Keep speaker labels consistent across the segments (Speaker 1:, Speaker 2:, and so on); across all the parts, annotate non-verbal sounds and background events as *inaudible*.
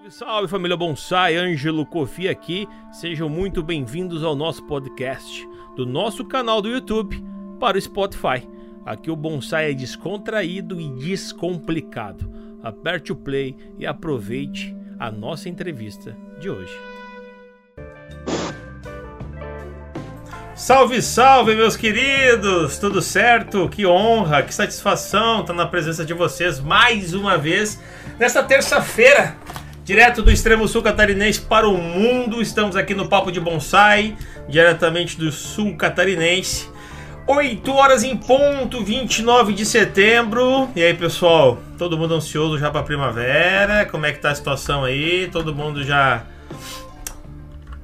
Speaker 1: Salve, salve família Bonsai, Ângelo Kofi aqui. Sejam muito bem-vindos ao nosso podcast, do nosso canal do YouTube para o Spotify. Aqui o bonsai é descontraído e descomplicado. Aperte o play e aproveite a nossa entrevista de hoje. Salve, salve, meus queridos! Tudo certo? Que honra, que satisfação estar na presença de vocês mais uma vez nesta terça-feira, direto do extremo sul catarinense para o mundo. Estamos aqui no Papo de Bonsai, diretamente do sul catarinense. 8 horas em ponto, 29 de setembro. E aí, pessoal? Todo mundo ansioso já para a primavera? Como é que tá a situação aí? Todo mundo já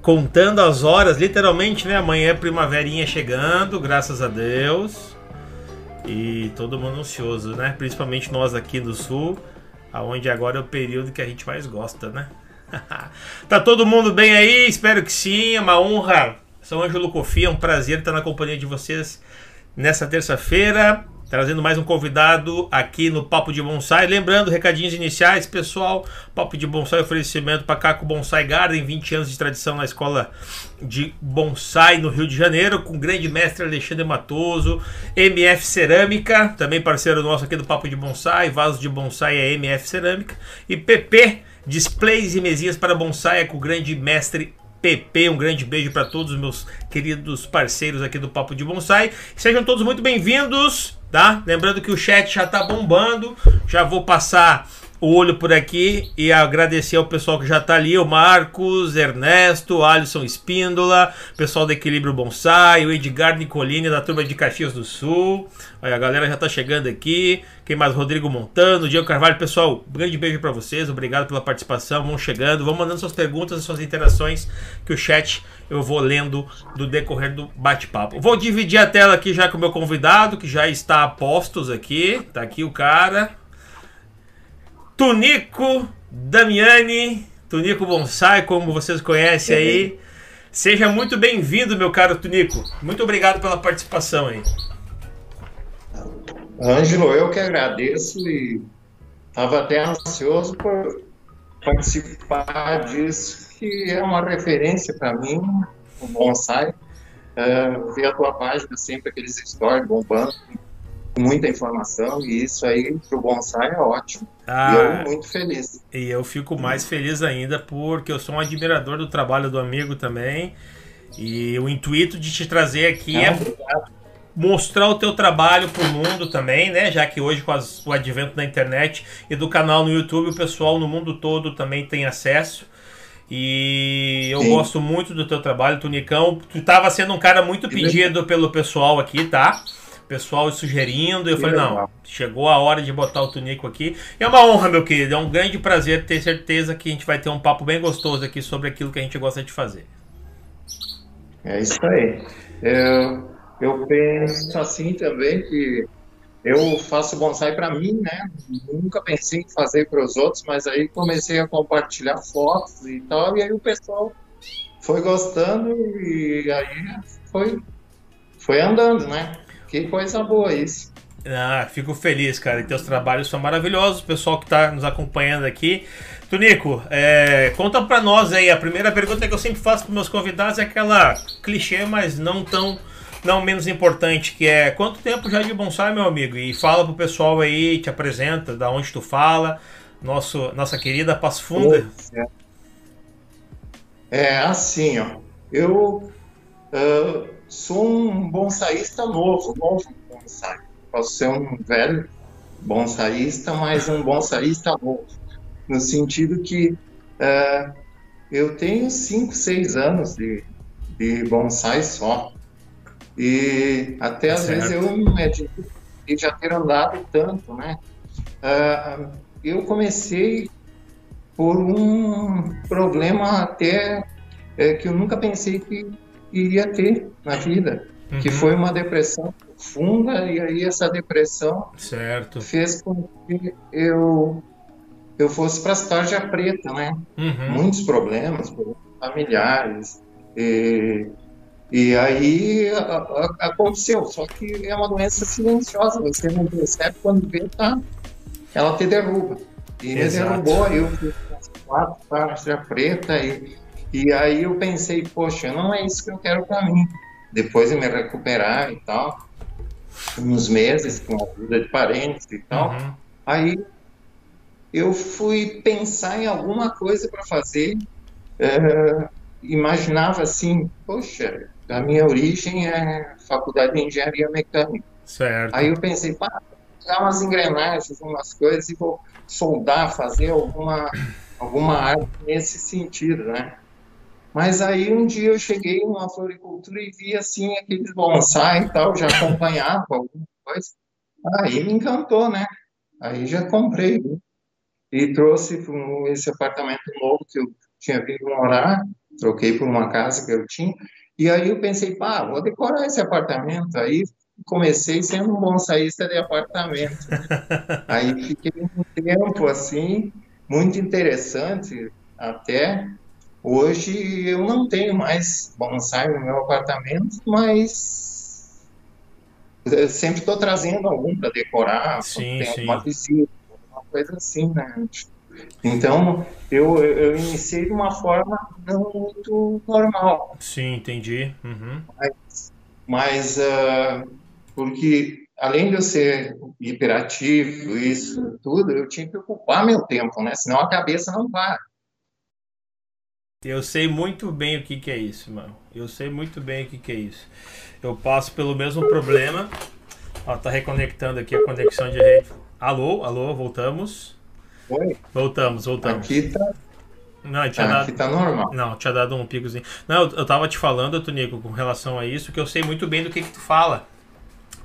Speaker 1: contando as horas, literalmente, né? Amanhã é primaverinha chegando, graças a Deus. E todo mundo ansioso, né? Principalmente nós aqui do sul, aonde agora é o período que a gente mais gosta, né? *laughs* tá todo mundo bem aí? Espero que sim. É uma honra. Sou Ângelo Cofi, é um prazer estar na companhia de vocês nessa terça-feira, trazendo mais um convidado aqui no Papo de Bonsai. Lembrando, recadinhos iniciais, pessoal, Papo de Bonsai oferecimento para Caco Bonsai Garden, 20 anos de tradição na escola de bonsai no Rio de Janeiro, com o grande mestre Alexandre Matoso, MF Cerâmica, também parceiro nosso aqui do Papo de Bonsai, vaso de bonsai é MF Cerâmica, e PP Displays e mesinhas para bonsai é com o grande mestre PP. Um grande beijo para todos os meus queridos parceiros aqui do Papo de Bonsai. Sejam todos muito bem-vindos, tá? Lembrando que o chat já tá bombando. Já vou passar o olho por aqui e agradecer ao pessoal que já tá ali, o Marcos, Ernesto, Alisson Espíndola, pessoal do Equilíbrio Bonsai, o Edgar Nicolini da turma de Caxias do Sul. Olha, a galera já tá chegando aqui. Quem mais? Rodrigo Montano, Diego Carvalho. Pessoal, um grande beijo para vocês. Obrigado pela participação. Vão chegando, vão mandando suas perguntas, suas interações, que o chat eu vou lendo do decorrer do bate-papo. Vou dividir a tela aqui já com o meu convidado, que já está a postos aqui. Tá aqui o cara. Tunico Damiani, Tunico Bonsai, como vocês conhecem aí. Seja muito bem-vindo, meu caro Tunico. Muito obrigado pela participação aí.
Speaker 2: Ângelo, eu que agradeço e estava até ansioso por participar disso, que é uma referência para mim, o bonsai. Uh, ver a tua página sempre, aqueles stories bombando, muita informação, e isso aí para o bonsai é ótimo.
Speaker 1: Ah,
Speaker 2: e eu muito feliz.
Speaker 1: E eu fico mais feliz ainda porque eu sou um admirador do trabalho do amigo também. E o intuito de te trazer aqui é mostrar o teu trabalho pro mundo também, né? Já que hoje com as, o advento da internet e do canal no YouTube, o pessoal no mundo todo também tem acesso. E eu
Speaker 2: Sim.
Speaker 1: gosto muito do teu trabalho, Tunicão. Tu tava sendo um cara muito pedido pelo pessoal aqui, tá? Pessoal sugerindo, eu
Speaker 2: Que
Speaker 1: falei, não,
Speaker 2: legal.
Speaker 1: chegou a hora de botar o Tunico aqui. E é uma honra, meu querido, é um grande prazer ter certeza que a gente vai ter um papo bem gostoso aqui sobre aquilo que a gente gosta de fazer.
Speaker 2: É isso aí. Eu, eu penso assim também que eu faço bonsai para mim, né? Nunca pensei em fazer para os outros, mas aí comecei a compartilhar fotos e tal, e aí o pessoal foi gostando e aí foi, foi andando, né? Que coisa boa isso.
Speaker 1: Ah, fico feliz, cara. E teus trabalhos são maravilhosos. O pessoal que tá nos acompanhando aqui. Tunico, é, conta pra nós aí. A primeira pergunta que eu sempre faço pros meus convidados é aquela clichê, mas não tão não menos importante, que é quanto tempo já de bonsai, meu amigo? E fala pro pessoal aí, te apresenta, da onde tu fala. Nosso, nossa querida Passo Funda.
Speaker 2: É assim, ó. Eu ah, sou um bonsaísta novo, novo bonsai. Posso ser um velho bonsaísta, mas um bonsaísta novo. No sentido que ah, eu tenho 5, 6 anos de, de bonsai só. E até às
Speaker 1: Certo.
Speaker 2: vezes eu me admiro de já ter andado tanto, né? Ah, eu comecei por um problema até é, que eu nunca pensei que iria ter na vida, que
Speaker 1: Uhum.
Speaker 2: foi uma depressão profunda e aí essa depressão
Speaker 1: Certo.
Speaker 2: fez com que eu eu fosse para a tarja preta, né?
Speaker 1: Uhum.
Speaker 2: Muitos problemas problemas familiares e, e aí a- a- aconteceu. Só que é uma doença silenciosa, você não percebe quando vê, tá? Ela te derruba. E me
Speaker 1: Exato.
Speaker 2: derrubou, aí eu fui quatro tarja preta e, e aí eu pensei, poxa, não é isso que eu quero para mim. Depois de me recuperar e tal, uns meses com a ajuda de parentes e tal, uhum. aí eu fui pensar em alguma coisa para fazer. É, imaginava assim, poxa, a minha origem é faculdade de engenharia mecânica.
Speaker 1: Certo.
Speaker 2: Aí eu pensei, pá, dar umas engrenagens, umas coisas e vou soldar, fazer alguma, alguma arte nesse sentido, né? Mas aí um dia eu cheguei numa floricultura e vi assim aqueles bonsai e tal, já acompanhava alguma coisa. Aí me encantou, né? Aí já comprei né? e trouxe esse apartamento novo que eu tinha vindo morar, troquei por uma casa que eu tinha. E aí eu pensei, pá, vou decorar esse apartamento. Aí comecei sendo um bonsaísta de apartamento. *laughs* Aí fiquei um tempo assim, muito interessante até. Hoje eu não tenho mais bonsai no meu apartamento, mas eu sempre estou trazendo algum para decorar,
Speaker 1: sim, tem
Speaker 2: alguma visita, alguma coisa assim, né? Então, eu, eu iniciei de uma forma não muito normal.
Speaker 1: Sim, entendi. Uhum.
Speaker 2: Mas, mas uh, porque além de eu ser hiperativo, isso tudo, eu tinha que ocupar meu tempo, né? Senão a cabeça não para.
Speaker 1: Eu sei muito bem o que, que é isso, mano. Eu sei muito bem o que, que é isso. Eu passo pelo mesmo problema. Ó, tá reconectando aqui a conexão de rede. Alô, alô, voltamos.
Speaker 2: Oi?
Speaker 1: Voltamos, voltamos.
Speaker 2: Aqui tá.
Speaker 1: Não, tinha dado...
Speaker 2: Aqui tá normal.
Speaker 1: Não, tinha dado um picozinho. Não, eu, eu tava te falando, Tonico, com relação a isso, que eu sei muito bem do que, que tu fala.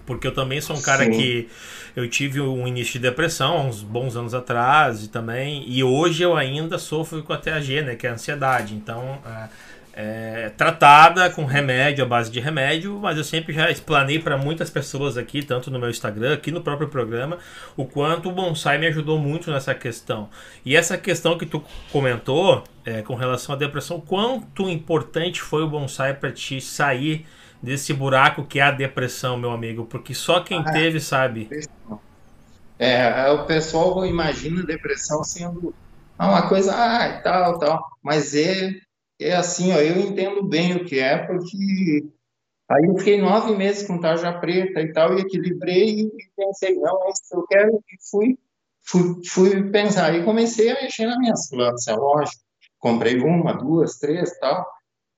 Speaker 1: Porque eu também sou um cara Sim. que eu tive um início de depressão há uns bons anos atrás e também e hoje eu ainda sofro com a TAG, né, que é a ansiedade. Então, é, é, tratada com remédio, à base de remédio, mas eu sempre já explanei para muitas pessoas aqui, tanto no meu Instagram, aqui no próprio programa, o quanto o bonsai me ajudou muito nessa questão. E essa questão que tu comentou é, com relação à depressão, quanto importante foi o bonsai para te sair desse buraco que é a depressão, meu amigo, porque só quem ah, teve sabe.
Speaker 2: É, o pessoal imagina depressão sendo uma coisa, ah, tal, tal, mas é, é assim, ó, eu entendo bem o que é, porque aí eu fiquei nove meses com tarja preta e tal, e equilibrei e pensei, não, é isso que eu quero, e fui, fui, fui pensar, e comecei a mexer nas minhas plantas, é lógico, comprei uma, duas, três, tal,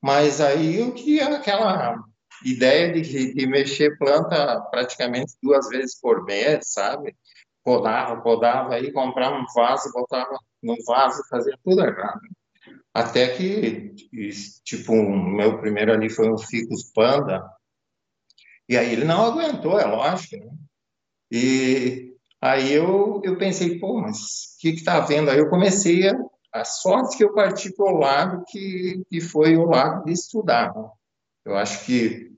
Speaker 2: mas aí eu queria aquela ideia de, de mexer planta praticamente duas vezes por mês, sabe? Podava, podava, aí comprava um vaso, botava no vaso, fazia tudo errado. Até que, tipo, o meu primeiro ali foi um Ficus Panda, e aí ele não aguentou, é lógico, né? E aí eu, eu pensei, pô, mas o que que tá vendo? Aí eu comecei a, a sorte que eu parti para o lado que, que foi o lado de estudar. Né? Eu acho que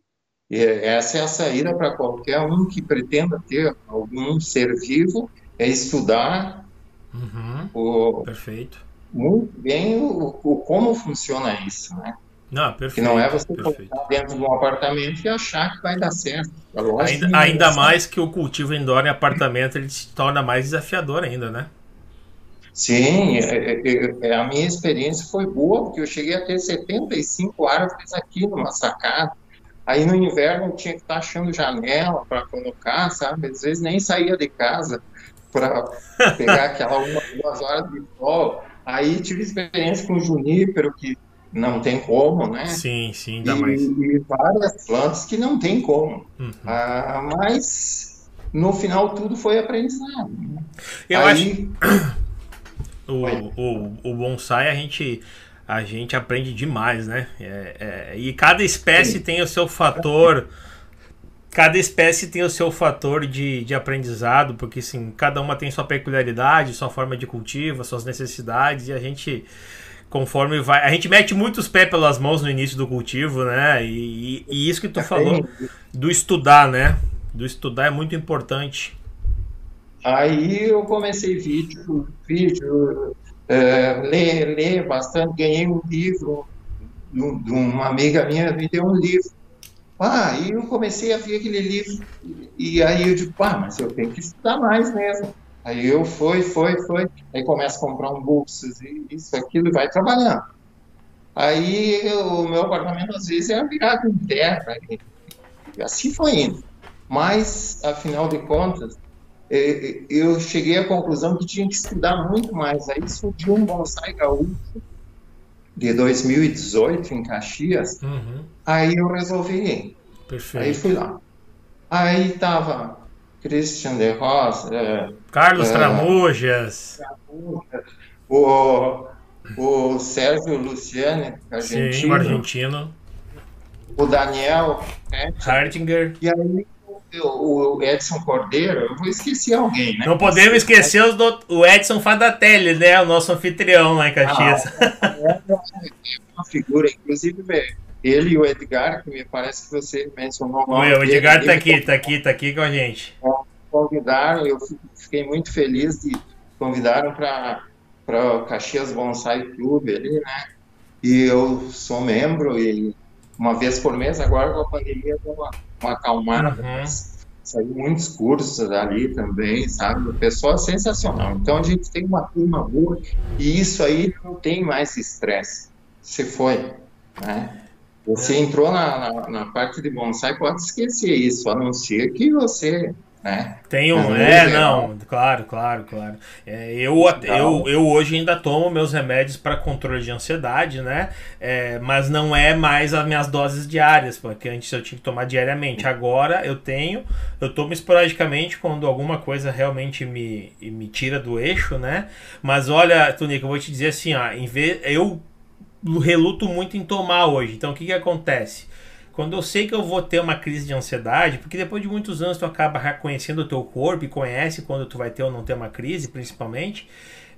Speaker 2: essa é a saída para qualquer um que pretenda ter algum ser vivo, é estudar
Speaker 1: uhum.
Speaker 2: o,
Speaker 1: perfeito.
Speaker 2: muito bem o, o, como funciona isso, né?
Speaker 1: Não, perfeito.
Speaker 2: Que não é você estar dentro de um apartamento e achar que vai dar certo.
Speaker 1: É ainda, ainda mais que o cultivo indoor em apartamento ele se torna mais desafiador ainda, né?
Speaker 2: Sim, é, é, a minha experiência foi boa, porque eu cheguei a ter 75 árvores aqui numa sacada. Aí no inverno eu tinha que estar achando janela para colocar, sabe? Às vezes nem saía de casa para pegar *laughs* aquela uma, duas horas de sol. Aí tive experiência com junípero, que não tem como, né?
Speaker 1: Sim, sim, dá
Speaker 2: e,
Speaker 1: mais.
Speaker 2: E várias plantas que não tem como. Uhum. Ah, mas no final tudo foi aprendizado. Né?
Speaker 1: Eu Aí... acho. *clears throat* O, o, o bonsai a gente a gente aprende demais, né? É, é, e cada espécie Sim. tem o seu fator. Cada espécie tem o seu fator de, de aprendizado, porque assim, cada uma tem sua peculiaridade, sua forma de cultivo, suas necessidades, e a gente, conforme vai. A gente mete muitos pés pelas mãos no início do cultivo, né? E, e isso que tu falou do estudar, né? Do estudar é muito importante.
Speaker 2: Aí eu comecei vídeo, vídeo, é, ler, ler bastante. Ganhei um livro de uma amiga minha, me deu um livro. Ah, e eu comecei a ver aquele livro, e aí eu digo, pá, mas eu tenho que estudar mais mesmo. Aí eu fui, foi, foi. Aí começa a comprar um bolsas e isso, aquilo, e vai trabalhando. Aí o meu apartamento às vezes é virado em terra. E assim foi indo. Mas, afinal de contas, eu cheguei à conclusão que tinha que estudar muito mais. Aí surgiu um bonsai gaúcho de 2018 em Caxias. Uhum. Aí eu resolvi ir. Perfeito. Aí fui lá. Aí tava Christian de Rosa,
Speaker 1: Carlos é, Tramujas,
Speaker 2: o, o Sérgio Luciani, argentino. Sim,
Speaker 1: argentino.
Speaker 2: O Daniel
Speaker 1: Hartinger.
Speaker 2: E aí o Edson Cordeiro, eu vou esquecer alguém, né?
Speaker 1: Não podemos esquecer os do, o Edson Fadatelli, né? O nosso anfitrião lá em Caxias.
Speaker 2: Ah, é, é uma figura, inclusive, ele e o Edgar, que me parece que você mencionou.
Speaker 1: O, o Edgar está aqui, está aqui, está aqui com a gente.
Speaker 2: É, convidaram, eu fiquei muito feliz de convidaram para para o Caxias Bonsai Clube ali, né? E eu sou membro e uma vez por mês, agora com a pandemia deu uma, uma acalmada, uhum. saiu muitos cursos ali também, sabe? O pessoal é sensacional. Então a gente tem uma turma boa e isso aí não tem mais estresse. Você foi, né? Você entrou na, na, na, parte de bonsai, pode esquecer isso, a não ser que você né?
Speaker 1: Tem um, é, não, claro, claro, claro. É, eu, eu, eu hoje ainda tomo meus remédios para controle de ansiedade, né? É, mas não é mais as minhas doses diárias, porque antes eu tinha que tomar diariamente. Agora eu tenho, eu tomo esporadicamente quando alguma coisa realmente me, me tira do eixo, né? Mas olha, Tonico, eu vou te dizer assim, ó, em vez, eu reluto muito em tomar hoje. Então o que que acontece? Quando eu sei que eu vou ter uma crise de ansiedade, porque depois de muitos anos tu acaba reconhecendo o teu corpo e conhece quando tu vai ter ou não ter uma crise, principalmente.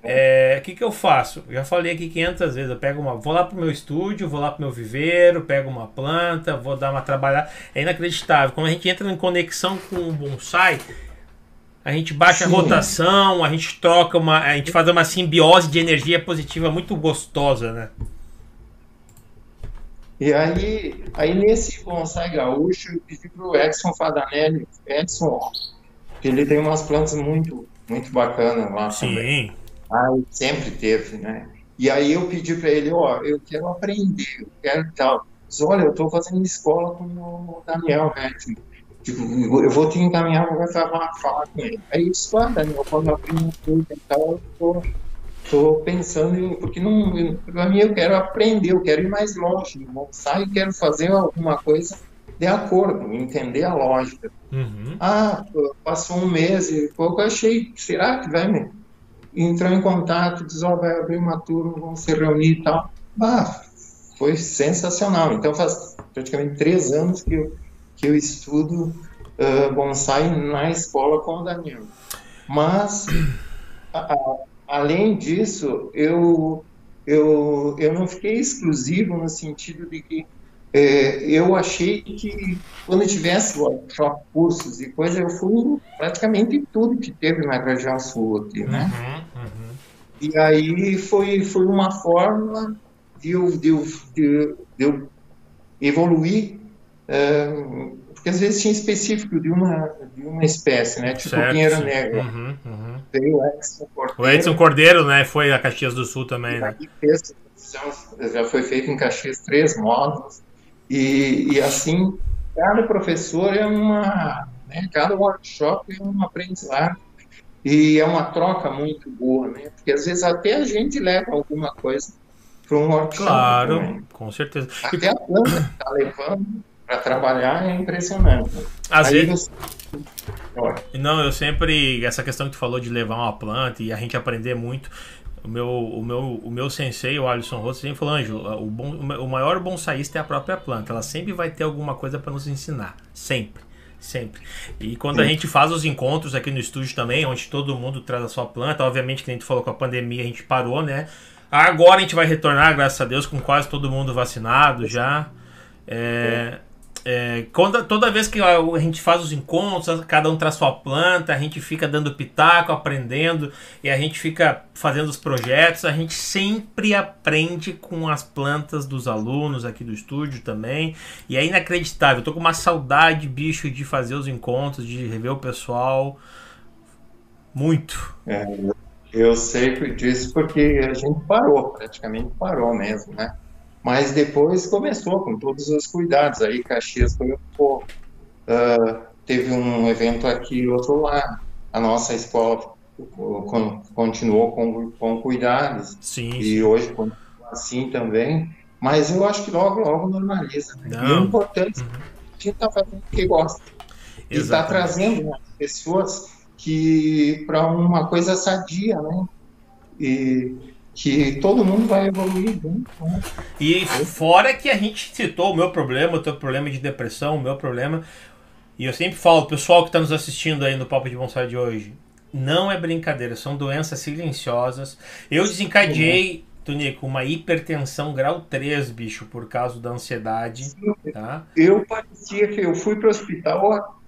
Speaker 1: É, o que, que eu faço? Já falei aqui 500 vezes. Eu pego uma, vou lá pro meu estúdio, vou lá pro meu viveiro, pego uma planta, vou dar uma trabalhada. É inacreditável. Quando a gente entra em conexão com o bonsai, a gente baixa Sim. a rotação, a gente troca uma, a gente faz uma simbiose de energia positiva muito gostosa, né?
Speaker 2: E aí, aí nesse bonsai gaúcho, eu pedi para o Edson Fadanelli, Edson, que ele tem umas plantas muito, muito bacanas lá Sim. também. Aí sempre teve, né? E aí eu pedi para ele, ó, eu quero aprender, eu quero tal. Mas, olha, eu estou fazendo escola com o Daniel, né? Tipo, eu vou te encaminhar para falar, falar com ele. Aí isso, ah, Daniel, quando eu aprendo tudo e tal, eu tô estou pensando em, porque não, para mim eu quero aprender, eu quero ir mais longe no bonsai e quero fazer alguma coisa de acordo, entender a lógica. Uhum. Ah, passou um mês e pouco, eu achei, será que vai me entrar em contato, diz, ó, oh, vai abrir uma turma, vamos se reunir e tal. Ah, foi sensacional. Então faz praticamente três anos que eu, que eu estudo uh, bonsai na escola com o Daniel. Mas a, a, além disso, eu, eu, eu não fiquei exclusivo no sentido de que é, eu achei que quando tivesse workshop, cursos e coisas, eu fui praticamente tudo que teve na região sul aqui, né? Uhum, uhum. E aí foi, foi uma forma de eu, de eu, de eu evoluir é, porque às vezes tinha específico de uma, de uma espécie, né? Tipo certo, Pinheiro Negro. Uhum, uhum.
Speaker 1: o Edson Cordeiro. O Edson Cordeiro, né? Foi a Caxias do Sul também, né?
Speaker 2: Fez, já foi feito em Caxias três módulos. E, e assim, cada professor é uma. Né, cada workshop é um aprendizado. E é uma troca muito boa, né? Porque às vezes até a gente leva alguma coisa para um workshop.
Speaker 1: Claro, também. com certeza.
Speaker 2: Até a planta está levando para trabalhar é impressionante.
Speaker 1: Às Aí vezes. Você... Não, eu sempre. Essa questão que tu falou de levar uma planta e a gente aprender muito. O meu, o meu, o meu sensei, o Alisson Rosso, sempre falou: Ângelo, o, bom, o maior bonsaísta é a própria planta. Ela sempre vai ter alguma coisa para nos ensinar. Sempre. Sempre. E quando a gente faz os encontros aqui no estúdio também, onde todo mundo traz a sua planta, obviamente que a gente falou com a pandemia, a gente parou, né? Agora a gente vai retornar, graças a Deus, com quase todo mundo vacinado já. É, é, quando, toda vez que a, gente faz os encontros, cada um traz sua planta, a gente fica dando pitaco, aprendendo e a gente fica fazendo os projetos. A gente sempre aprende com as plantas dos alunos aqui do estúdio também. E é inacreditável. Eu tô com uma saudade, bicho, de fazer os encontros, de rever o pessoal. Muito.
Speaker 2: É, eu sei disso porque a gente parou, praticamente parou mesmo, né? Mas depois começou com todos os cuidados. Aí Caxias foi um pouco. Uh, teve um evento aqui e outro lá. A nossa escola continuou com, com cuidados.
Speaker 1: Sim.
Speaker 2: E hoje continua assim também. Mas eu acho que logo, logo normaliza. Né? E o importante uhum. é a gente está fazendo o que gosta. Exatamente. E está trazendo né, pessoas que para uma coisa sadia, né? E que todo mundo vai evoluir junto. Né?
Speaker 1: E fora que a gente citou o meu problema, o teu problema de depressão, o meu problema. E eu sempre falo, pessoal que está nos assistindo aí no Papo de Bonsai de hoje, não é brincadeira, são doenças silenciosas. Eu desencadeei, Tonico, uma hipertensão grau 3, bicho, por causa da ansiedade. Tá?
Speaker 2: Eu parecia que eu fui para o hospital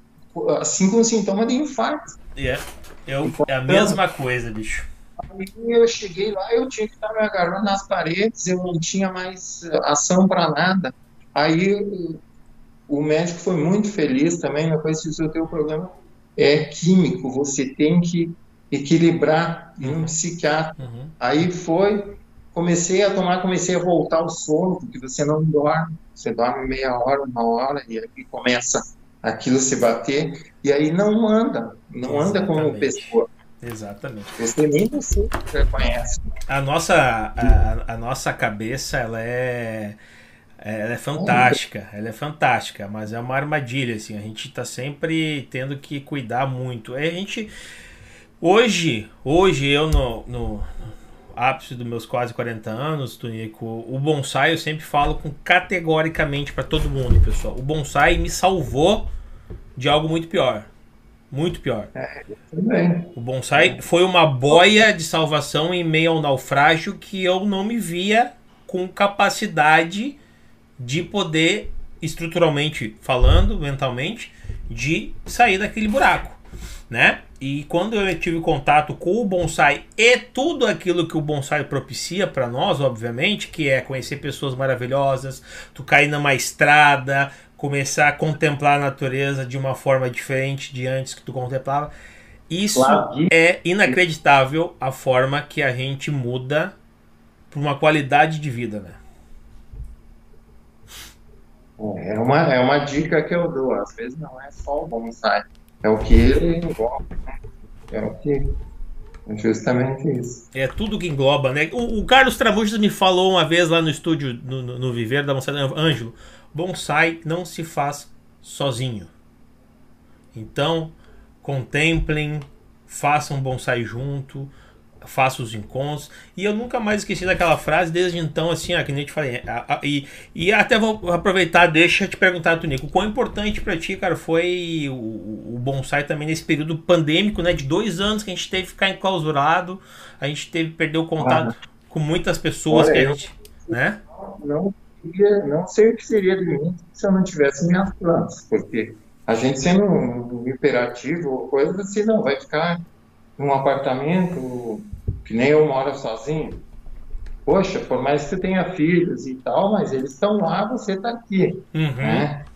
Speaker 2: assim com sintoma de infarto.
Speaker 1: É, eu, é a mesma coisa, bicho.
Speaker 2: Aí eu cheguei lá, eu tinha que estar me agarrando nas paredes, eu não tinha mais ação para nada. Aí o médico foi muito feliz também, depois disse, o teu problema é químico, você tem que equilibrar um psiquiatra. Uhum. Aí foi, comecei a tomar, comecei a voltar ao sono, porque você não dorme, você dorme meia hora, uma hora, e aí começa aquilo se bater, e aí não anda, não Exatamente. anda como pessoa.
Speaker 1: Exatamente.
Speaker 2: Você nem você reconhece.
Speaker 1: A nossa, a, a nossa cabeça, ela é, ela é fantástica, ela é fantástica, mas é uma armadilha, assim, a gente está sempre tendo que cuidar muito. A gente, hoje, hoje eu no, no ápice dos meus quase 40 anos, Tonico, o bonsai eu sempre falo com categoricamente para todo mundo, pessoal. O bonsai me salvou de algo muito pior. Muito pior. É, o bonsai foi uma boia de salvação em meio ao naufrágio que eu não me via com capacidade de poder, estruturalmente falando, mentalmente, de sair daquele buraco, né? E quando eu tive contato com o bonsai e tudo aquilo que o bonsai propicia para nós, obviamente, que é conhecer pessoas maravilhosas, tu cair numa estrada, começar a contemplar a natureza de uma forma diferente de antes que tu contemplava. Isso claro. é inacreditável a forma que a gente muda para uma qualidade de vida, né?
Speaker 2: É uma, é uma dica que eu dou. Às vezes não é só o bonsai, é o que ele envolve. Né? É o que. É justamente isso.
Speaker 1: É tudo que engloba, né? O, o Carlos Tramujas me falou uma vez lá no estúdio, no, no, no Viver da Bonsai Ângelo, bonsai não se faz sozinho. Então, contemplem, façam bonsai junto, faço os encontros. E eu nunca mais esqueci daquela frase, desde então, assim, ó, que nem eu te falei. A, a, e, e até vou aproveitar, deixa eu te perguntar, Tonico, quão importante para ti, cara, foi o, o bonsai também nesse período pandêmico, né? De dois anos que a gente teve que ficar enclausurado, a gente teve que perder o contato ah, com muitas pessoas que a gente. Eu, né?
Speaker 2: Não, não sei o que seria de mim se eu não tivesse minhas plantas, porque a gente sendo um imperativo ou coisa assim, não, vai ficar num apartamento que nem eu moro sozinho. Poxa, por mais que você tenha filhos e tal, mas eles estão lá, você está aqui. Uhum. Né?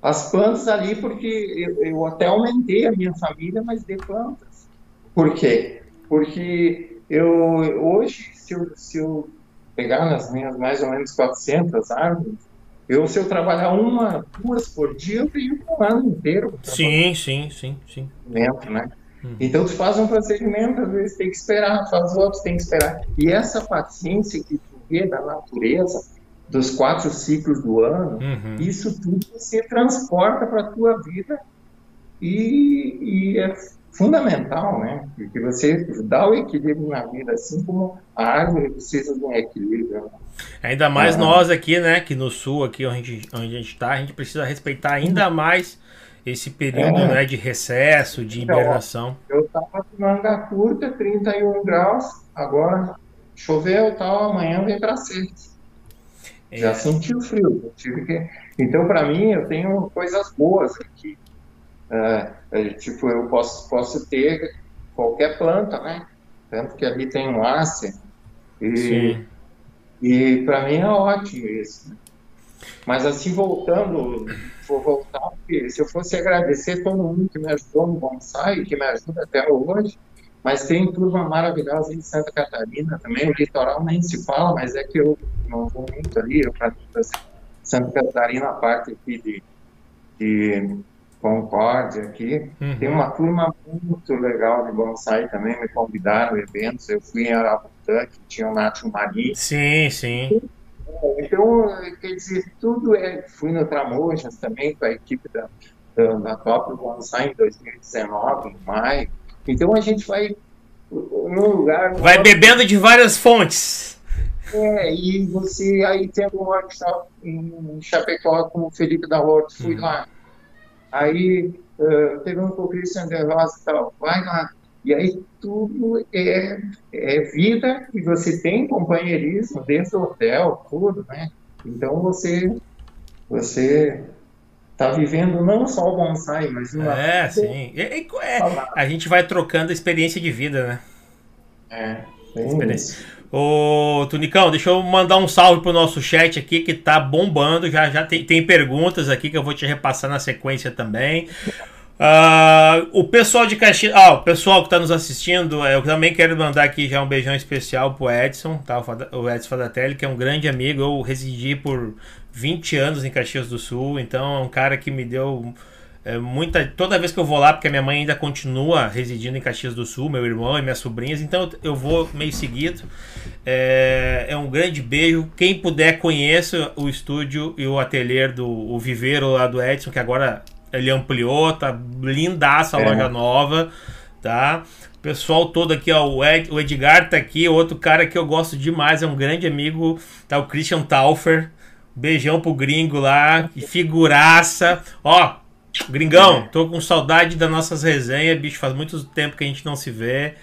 Speaker 2: As plantas ali, porque eu, eu, até aumentei a minha família, mas de plantas. Por quê? Porque eu hoje, se eu, se eu pegar nas minhas mais ou menos 400 árvores, eu, se eu trabalhar uma, duas por dia, eu tenho um ano inteiro.
Speaker 1: Sim, sim, sim, sim.
Speaker 2: Né? Uhum. Então, tu faz um procedimento, às vezes tem que esperar, faz outros, tem que esperar. E essa paciência que tu vê da natureza, dos quatro ciclos do ano, uhum. isso tudo se transporta para a tua vida e, e, é fundamental, né? Porque você dá o equilíbrio na vida, assim como a árvore precisa de um equilíbrio. Né?
Speaker 1: Ainda mais é. nós aqui, né? Que no sul, aqui onde a gente, onde a gente está, a gente precisa respeitar ainda mais esse período é. né, de recesso, de então, hibernação.
Speaker 2: Eu estava com manga curta, 31 graus, agora choveu tal, amanhã vem para 6. É. Já senti o frio. Que... Então, para mim, eu tenho coisas boas aqui. É, é, tipo, eu posso, posso ter qualquer planta, né? Tanto que ali tem um ácido. E, e para mim é ótimo isso. Né? Mas assim, voltando, vou voltar, porque se eu fosse agradecer todo mundo que me ajudou no bonsai, que me ajuda até hoje, mas tem turma maravilhosa em Santa Catarina também, o litoral nem se fala, mas é que eu não vou muito ali, eu para Santa Catarina, a parte aqui de, de Concórdia aqui, uhum. tem uma turma muito legal de bonsai também, me convidaram eventos, eu fui em Arabutã, que tinha o Nacho Mari.
Speaker 1: Sim, sim.
Speaker 2: Então, quer dizer, tudo é. Fui no Tramojas também com a equipe da, da, da Top Bonsai em 2019, em maio. Então a gente vai num lugar.
Speaker 1: Vai bebendo de várias fontes.
Speaker 2: É, e você aí tem um workshop em Chapecó com o Felipe da Horta, fui uhum. lá. Aí uh, teve um com o Christian de Rosa e tal, vai lá. E aí tudo é, é vida e você tem companheirismo dentro do hotel, tudo, né? Então você você está vivendo não só o bonsai, mas
Speaker 1: uma É, sim. É, a gente vai trocando experiência de vida, né?
Speaker 2: É, experiência.
Speaker 1: Ô, Tunicão, deixa eu mandar um salve pro nosso chat aqui que tá bombando. Já, já tem, tem perguntas aqui que eu vou te repassar na sequência também. Uh, o pessoal de Caxias. Ah, o pessoal que está nos assistindo, eu também quero mandar aqui já um beijão especial pro Edson, tá? O Edson Fadatelli, que é um grande amigo. Eu residi por 20 anos em Caxias do Sul, então é um cara que me deu é, muita. Toda vez que eu vou lá, porque a minha mãe ainda continua residindo em Caxias do Sul, meu irmão e minhas sobrinhas, então eu vou meio seguido. É, é um grande beijo. Quem puder, conheça o estúdio e o ateliê do o viveiro lá do Edson, que agora ele ampliou, tá lindaça a é. loja nova, tá? Pessoal todo aqui, ó, o, Ed, o Edgar tá aqui, outro cara que eu gosto demais, é um grande amigo, tá? O Christian Taufer. Beijão pro gringo lá, que figuraça. Ó, gringão, tô com saudade das nossas resenhas, bicho, faz muito tempo que a gente não se vê.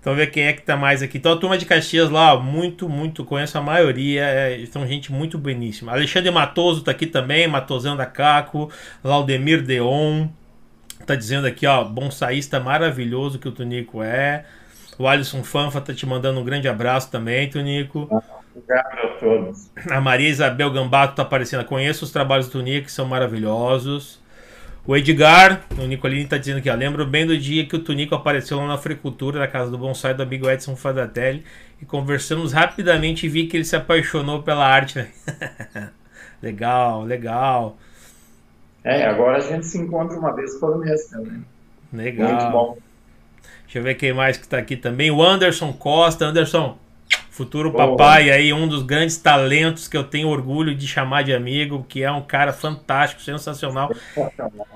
Speaker 1: Então ver quem é que tá mais aqui. Então a turma de Caxias lá, muito, muito, conheço a maioria, é, são gente muito beníssima. Alexandre Matoso tá aqui também, Matosão da Caco, Laudemir Deon, tá dizendo aqui, ó, bonsaísta maravilhoso que o Tunico é. O Alisson Fanfa tá te mandando um grande abraço também, Tunico.
Speaker 2: Obrigado a todos.
Speaker 1: A Maria Isabel Gambato tá aparecendo. Conheço os trabalhos do Tunico, que são maravilhosos. O Edgar, o Nicolini tá dizendo aqui, ó, lembro bem do dia que o Tunico apareceu lá na Fricultura, na casa do bonsai do amigo Edson Fadatelli, e conversamos rapidamente e vi que ele se apaixonou pela arte. Né? *laughs* legal, legal.
Speaker 2: É, agora a gente se encontra uma vez por mês também.
Speaker 1: Legal. Muito bom. Deixa eu ver quem mais que tá aqui também. O Anderson Costa. Anderson, Futuro papai aí, um dos grandes talentos que eu tenho orgulho de chamar de amigo, que é um cara fantástico, sensacional,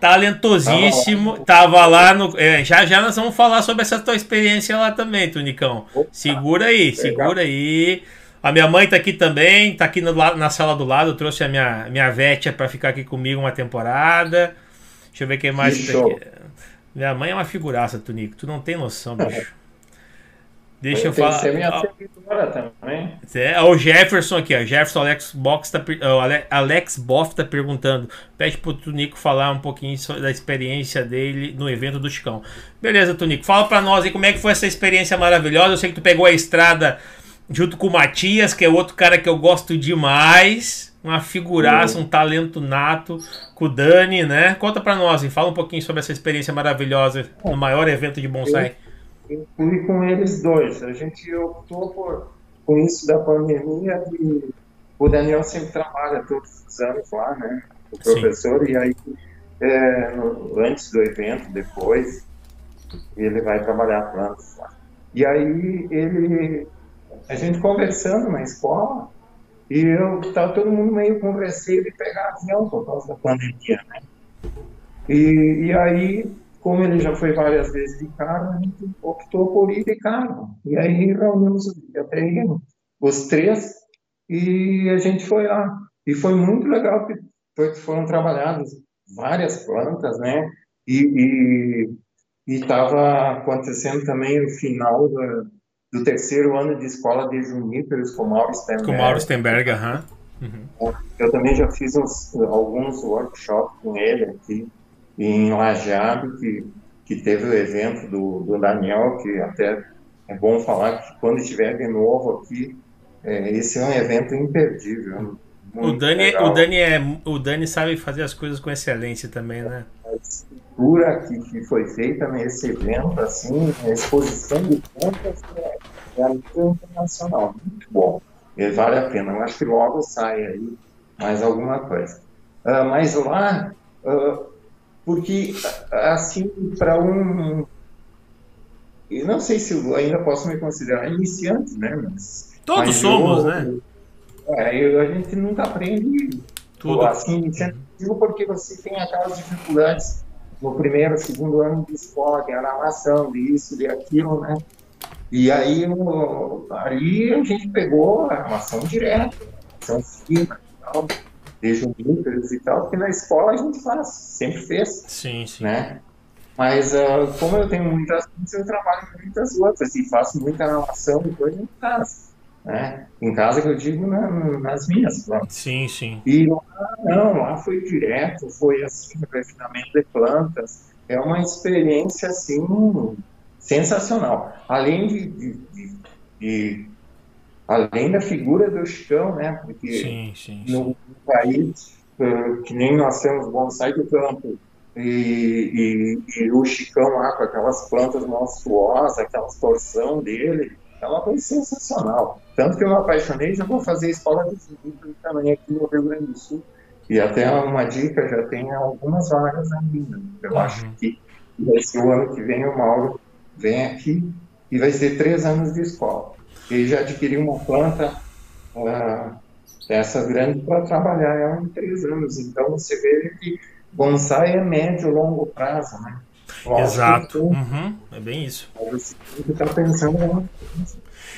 Speaker 1: talentosíssimo. Tava lá no. É, já já nós vamos falar sobre essa tua experiência lá também, Tunicão. Segura aí, segura aí. A minha mãe tá aqui também, tá aqui no, na sala do lado. Eu trouxe a minha, minha Vétia para ficar aqui comigo uma temporada. Deixa eu ver quem mais que tá. Minha mãe é uma figuraça, Tunico. Tu não tem noção, *laughs* bicho. Deixa eu, falar. Ser minha seguidora também. É, o Jefferson aqui, ó. Jefferson Alex Box tá, Alex Boff tá perguntando. Pede pro Tunico falar um pouquinho da experiência dele no evento do Chicão. Beleza, Tunico. Fala pra nós aí como é que foi essa experiência maravilhosa. Eu sei que tu pegou a estrada junto com o Matias, que é outro cara que eu gosto demais. Uma figuraça, um talento nato. Com o Dani, né? Conta pra nós, e fala um pouquinho sobre essa experiência maravilhosa no maior evento de bonsai
Speaker 2: eu fui com eles dois. A gente optou por, com isso da pandemia, e o Daniel sempre trabalha todos os anos lá, né? O professor, Sim. e aí, é, antes do evento, depois, ele vai trabalhar plantas lá. E aí, ele, a gente conversando na escola, e eu estava todo mundo meio com receio de pegar avião por causa da pandemia, né? E, e aí como ele já foi várias vezes de carro, a gente optou por ir de carro. E aí reunimos até os três e a gente foi lá. E foi muito legal, porque foram trabalhadas várias plantas, né? E estava acontecendo também o final do, do, terceiro ano de escola de Juníperos com Mauro Stenberg.
Speaker 1: Com Mauro Stenberg, aham.
Speaker 2: Uhum. Eu também já fiz uns, alguns workshops com ele aqui em Lajeado, que, que teve o evento do, do Daniel, que até é bom falar que quando estiver de novo aqui, é, esse é um evento imperdível.
Speaker 1: o Dani, o Dani é, o Dani sabe fazer as coisas com excelência também, né?
Speaker 2: A estrutura que, que foi feita nesse evento, assim, a exposição de contas é, é internacional, muito bom. E vale a pena. Eu acho que logo sai aí mais alguma coisa. Uh, mas lá, uh, porque assim, para um eu não sei se eu ainda posso me considerar iniciante, né? Mas,
Speaker 1: Todos
Speaker 2: mas
Speaker 1: somos,
Speaker 2: eu,
Speaker 1: né?
Speaker 2: É, eu, a gente nunca aprende
Speaker 1: Tudo.
Speaker 2: assim, iniciante, porque você tem aquelas dificuldades no primeiro, segundo ano de escola, de armação, disso, de aquilo, né? E aí, eu, ali a gente pegou a armação direta, armação e tal, desde e tal, porque na escola a gente faz, sempre fez.
Speaker 1: Sim, sim.
Speaker 2: Né? Mas uh, como eu tenho muitas coisas, eu trabalho com muitas outras e faço muita relação e coisa em casa. Né? Em casa que eu digo na, nas minhas plantas.
Speaker 1: Sim, sim.
Speaker 2: E lá não, lá foi direto, foi assim, refinamento de plantas. É uma experiência assim sensacional. Além de, de, de, de além da figura do Chicão, né? Porque
Speaker 1: sim, sim,
Speaker 2: no, no país uh, que nem nós temos bonsai do campo e, e, e, o Chicão lá com aquelas plantas monstruosas, aquela torção dele, é uma coisa sensacional. Tanto que eu me apaixonei, já vou fazer escola de livro também aqui no Rio Grande do Sul. E até uma dica, já tem algumas vagas ainda. Eu uhum. acho que esse ano que vem o Mauro vem aqui e vai ser três anos de escola. Ele já adquiriu uma planta uh, essa grande para trabalhar ela em três anos. Então você vê que bonsai é médio e longo prazo, né?
Speaker 1: Exato. Uhum. É bem isso.
Speaker 2: Você estar pensando.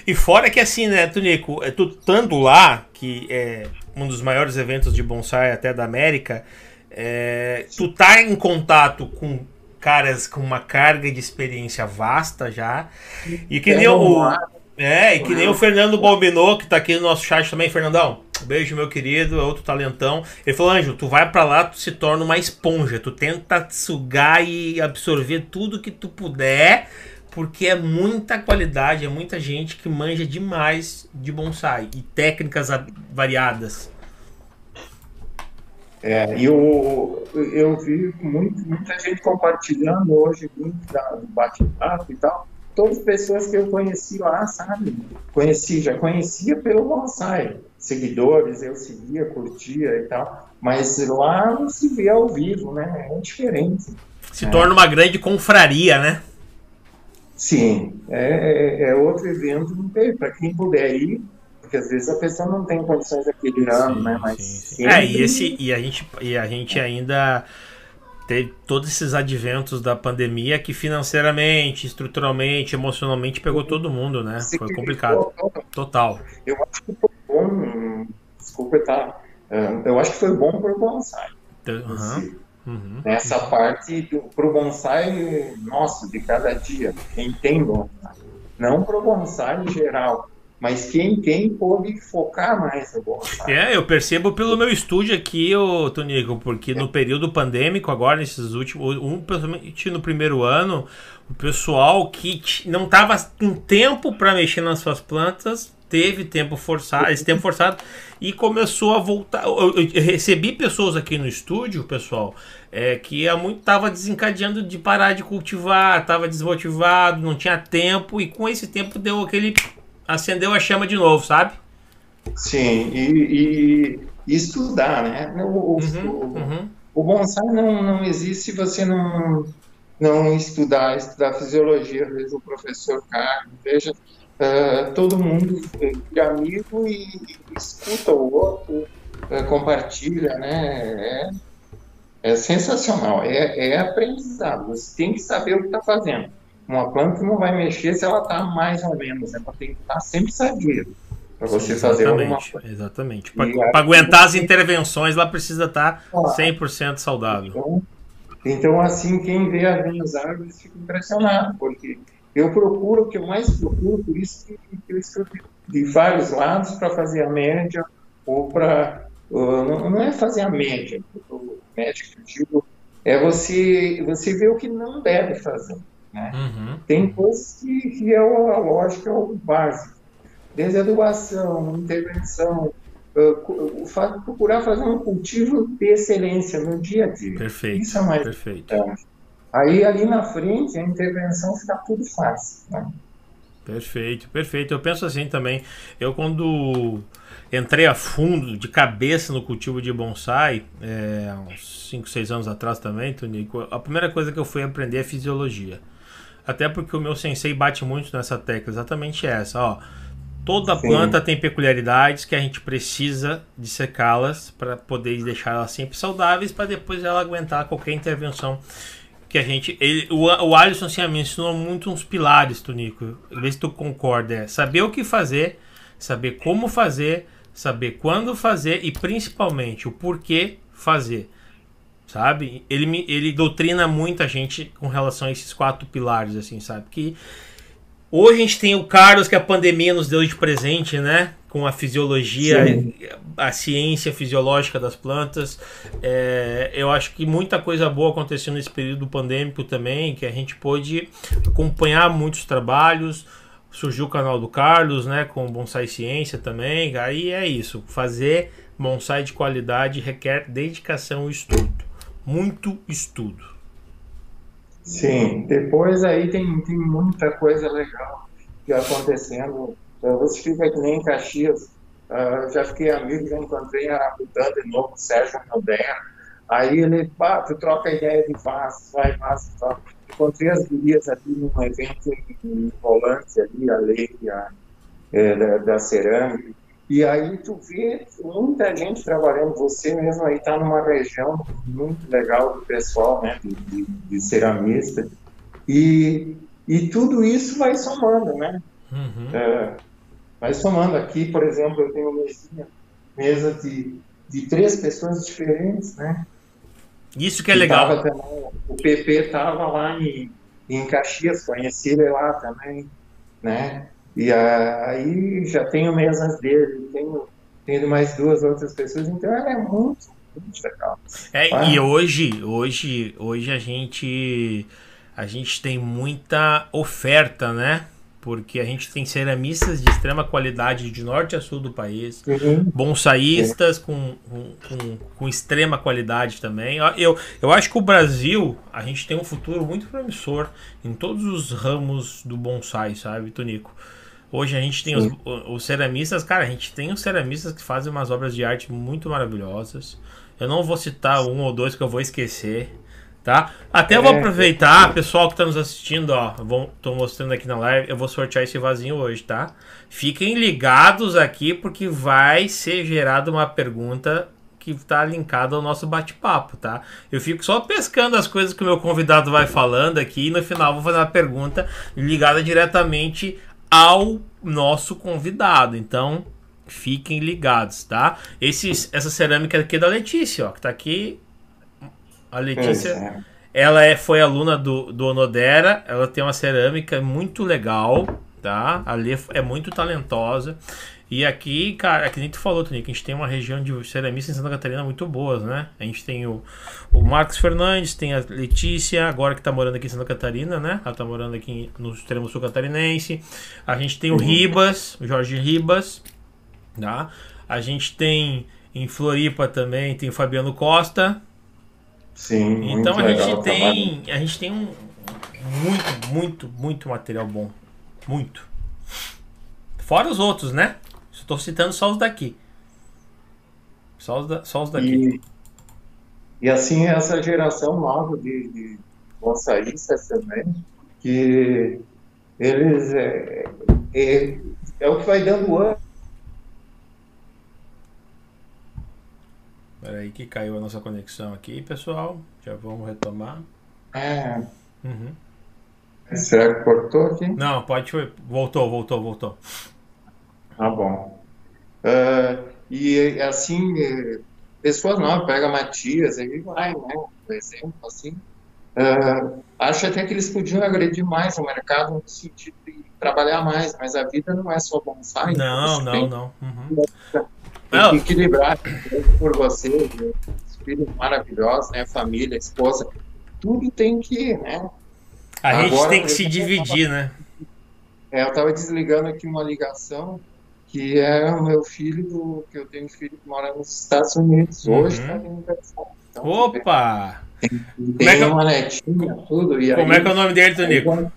Speaker 1: E fora que assim, né, Tunico, é, tu estando lá, que é um dos maiores eventos de bonsai até da América, é, tu tá em contato com caras com uma carga de experiência vasta já. E que nem o. É, e que nem o Fernando Balbinot, que tá aqui no nosso chat também, Fernandão. Beijo, meu querido, é outro talentão. Ele falou, Anjo, tu vai para lá, tu se torna uma esponja. Tu tenta sugar e absorver tudo que tu puder, porque é muita qualidade, é muita gente que manja demais de bonsai e técnicas variadas.
Speaker 2: É, eu, eu vi muito, muita gente compartilhando hoje muito do bate-papo e tal. Todas as pessoas que eu conheci lá, sabe? Conheci, já conhecia pelo bonsai. Seguidores, eu seguia, curtia e tal. Mas lá não se vê ao vivo, né? É diferente.
Speaker 1: Se torna uma grande confraria, né?
Speaker 2: Sim, é, é, é outro evento para quem puder ir, porque às vezes a pessoa não tem condições daquele ano, né? Mas sim, sim.
Speaker 1: Sempre... É, e, esse, e, a gente, e a gente ainda teve todos esses adventos da pandemia que financeiramente, estruturalmente, emocionalmente pegou todo mundo, né? Foi complicado. Total.
Speaker 2: Eu acho que foi bom, desculpa, tá? É, eu acho que foi bom para o bonsai. Uhum. Uhum. Nessa parte, para o bonsai nosso, de cada dia, quem tem bonsai. Não para o bonsai em geral, mas quem tem pode focar mais bonsai.
Speaker 1: É, eu percebo pelo meu estúdio aqui, Tonico, porque é. no período pandêmico, agora, nesses últimos, um, principalmente no primeiro ano, o pessoal que não tava com tempo para mexer nas suas plantas teve tempo forçado, esse tempo forçado e começou a voltar. Eu, eu, recebi pessoas aqui no estúdio, pessoal, é, que muito tava desencadeando de parar de cultivar, tava desmotivado, não tinha tempo e com esse tempo deu aquele acendeu a chama de novo, sabe?
Speaker 2: Sim, e, e estudar, né? O, uhum, o, uhum. o bonsai não, não existe se você não, não estudar, estudar fisiologia, veja o professor Carlos, veja uh, todo mundo de amigo e, e, escuta o outro, uh, compartilha, né? É, é sensacional, é, é aprendizado, você tem que saber o que está fazendo. Uma planta não vai mexer se ela está mais ou menos? Ela tem que estar tá sempre sadia para você Sim, fazer alguma coisa.
Speaker 1: Exatamente. Para aguentar as intervenções, ela precisa estar tá 100% saudável.
Speaker 2: Então, então, assim, quem vê as minhas árvores fica impressionado, porque eu procuro, o que eu mais procuro, por isso que, eu escrevi de vários lados para fazer a média, ou para. Uh, não, não, é fazer a média, o médico que eu digo, é você, você ver o que não deve fazer. Né? Uhum. Tem coisas que, que é a lógica, é o básico. Desde adubação, intervenção, uh, procurar fazer um cultivo de excelência no dia a dia.
Speaker 1: Perfeito.
Speaker 2: Isso é mais
Speaker 1: perfeito.
Speaker 2: importante. Aí ali na frente a intervenção fica tudo fácil. Né?
Speaker 1: Perfeito, perfeito. Eu penso assim também. Eu quando entrei a fundo, de cabeça no cultivo de bonsai, é, uns 5, 6 anos atrás também, Tonico, a primeira coisa que eu fui aprender é fisiologia. Até porque o meu sensei bate muito nessa tecla, exatamente essa, ó. Toda Sim. planta tem peculiaridades que a gente precisa dissecá-las para poder deixar elas sempre saudáveis para depois ela aguentar qualquer intervenção que a gente. Ele, o, o Alisson assim, me ensinou muito uns pilares, Tonico. Vê se tu concorda. É saber o que fazer, saber como fazer, saber quando fazer e principalmente o porquê fazer. Sabe? Ele, me, ele doutrina muita gente com relação a esses quatro pilares, assim, sabe? Que Hoje a gente tem o Carlos que a pandemia nos deu de presente, né? Com a fisiologia, Sim. a ciência fisiológica das plantas. É, eu acho que muita coisa boa aconteceu nesse período pandêmico também, que a gente pôde acompanhar muitos trabalhos. Surgiu o canal do Carlos, né? Com Bonsai Ciência também. Aí é isso. Fazer bonsai de qualidade requer dedicação e estudo. Muito estudo.
Speaker 2: Sim, depois aí tem, tem muita coisa legal que acontecendo. Você fica que nem em Caxias, uh, já fiquei amigo, já encontrei a Arabutã de novo, Sérgio Moderno. Aí ele, pá, tu troca ideia de vasos, vai vasos e tal. Encontrei as gurias ali num evento em Volante ali, a lei a, é, da, da cerâmica. E aí tu vê muita gente trabalhando, você mesmo aí está numa região muito legal do pessoal, né, de, de, de ceramista, e, e tudo isso vai somando, né? Uhum. É, vai somando aqui, por exemplo, eu tenho mesinha, mesa de, de três pessoas diferentes, né?
Speaker 1: Isso que é legal.
Speaker 2: Também, o PP estava lá em, em Caxias, conheci ele lá também, né? E aí já tenho mesas dele, tenho, tenho mais duas outras pessoas, então ela é muito, muito legal.
Speaker 1: É, ah. E hoje, hoje, hoje a gente a gente tem muita oferta, né? Porque a gente tem ceramistas de extrema qualidade de norte a sul do país, uhum. bonsaístas com, com, com, extrema qualidade também. Eu, eu acho que o Brasil, a gente tem um futuro muito promissor em todos os ramos do bonsai, sabe, Tonico? Hoje a gente tem os, os, ceramistas, cara, a gente tem os ceramistas que fazem umas obras de arte muito maravilhosas. Eu não vou citar um ou dois que eu vou esquecer, tá? Até é. vou aproveitar, pessoal que está nos assistindo, ó, vou, tô mostrando aqui na live, eu vou sortear esse vasinho hoje, tá? Fiquem ligados aqui porque vai ser gerada uma pergunta que está linkada ao nosso bate-papo, tá? Eu fico só pescando as coisas que o meu convidado vai falando aqui e no final vou fazer uma pergunta ligada diretamente ao nosso convidado. Então, fiquem ligados, tá? Esse, essa cerâmica aqui é da Letícia, ó, que tá aqui. A Letícia, é. ela é, foi aluna do, do Onodera, ela tem uma cerâmica muito legal, tá? A Lê é muito talentosa. E aqui, cara, é que nem tu falou, Tonico, a gente tem uma região de ceramistas em Santa Catarina muito boas, né? A gente tem o, o Marcos Fernandes, tem a Letícia, agora que tá morando aqui em Santa Catarina, né? Ela tá morando aqui no extremo sul catarinense. A gente tem o uhum. Ribas, o Jorge Ribas, tá? A gente tem em Floripa também, tem o Fabiano Costa.
Speaker 2: Sim,
Speaker 1: então a gente tem, a gente tem um muito, muito, muito material bom, muito. Fora os outros, né? Estou citando só os daqui. Só os, da, só os daqui.
Speaker 2: E, e assim, essa geração nova de, de bolsaístas também, que eles. É, é, é o que vai dando ano.
Speaker 1: Peraí que caiu a nossa conexão aqui, pessoal. Já vamos retomar.
Speaker 2: É. Uhum. Será que cortou aqui?
Speaker 1: Não, pode. Voltou, voltou, voltou.
Speaker 2: Tá bom. Uh, e assim, pessoas novas, pega Matias, aí vai, né? Por exemplo, assim. Uh, acho até que eles podiam agredir mais o mercado no sentido de trabalhar mais, mas a vida não é só bonsai.
Speaker 1: Não, não, tem, não. Uhum.
Speaker 2: Tem que equilibrar por você, os filhos maravilhosos, né? Família, esposa, tudo tem que, né?
Speaker 1: A Agora, gente tem que se dividir, né?
Speaker 2: É, eu estava desligando aqui uma ligação que é o meu filho, que eu tenho um filho que mora nos Estados Unidos. Hoje
Speaker 1: Uhum.
Speaker 2: está de aniversário. Então,
Speaker 1: Opa!
Speaker 2: Tem,
Speaker 1: Como é que eu-
Speaker 2: uma netinha, tudo. E
Speaker 1: Como
Speaker 2: aí,
Speaker 1: é que é o nome dele, Tonico?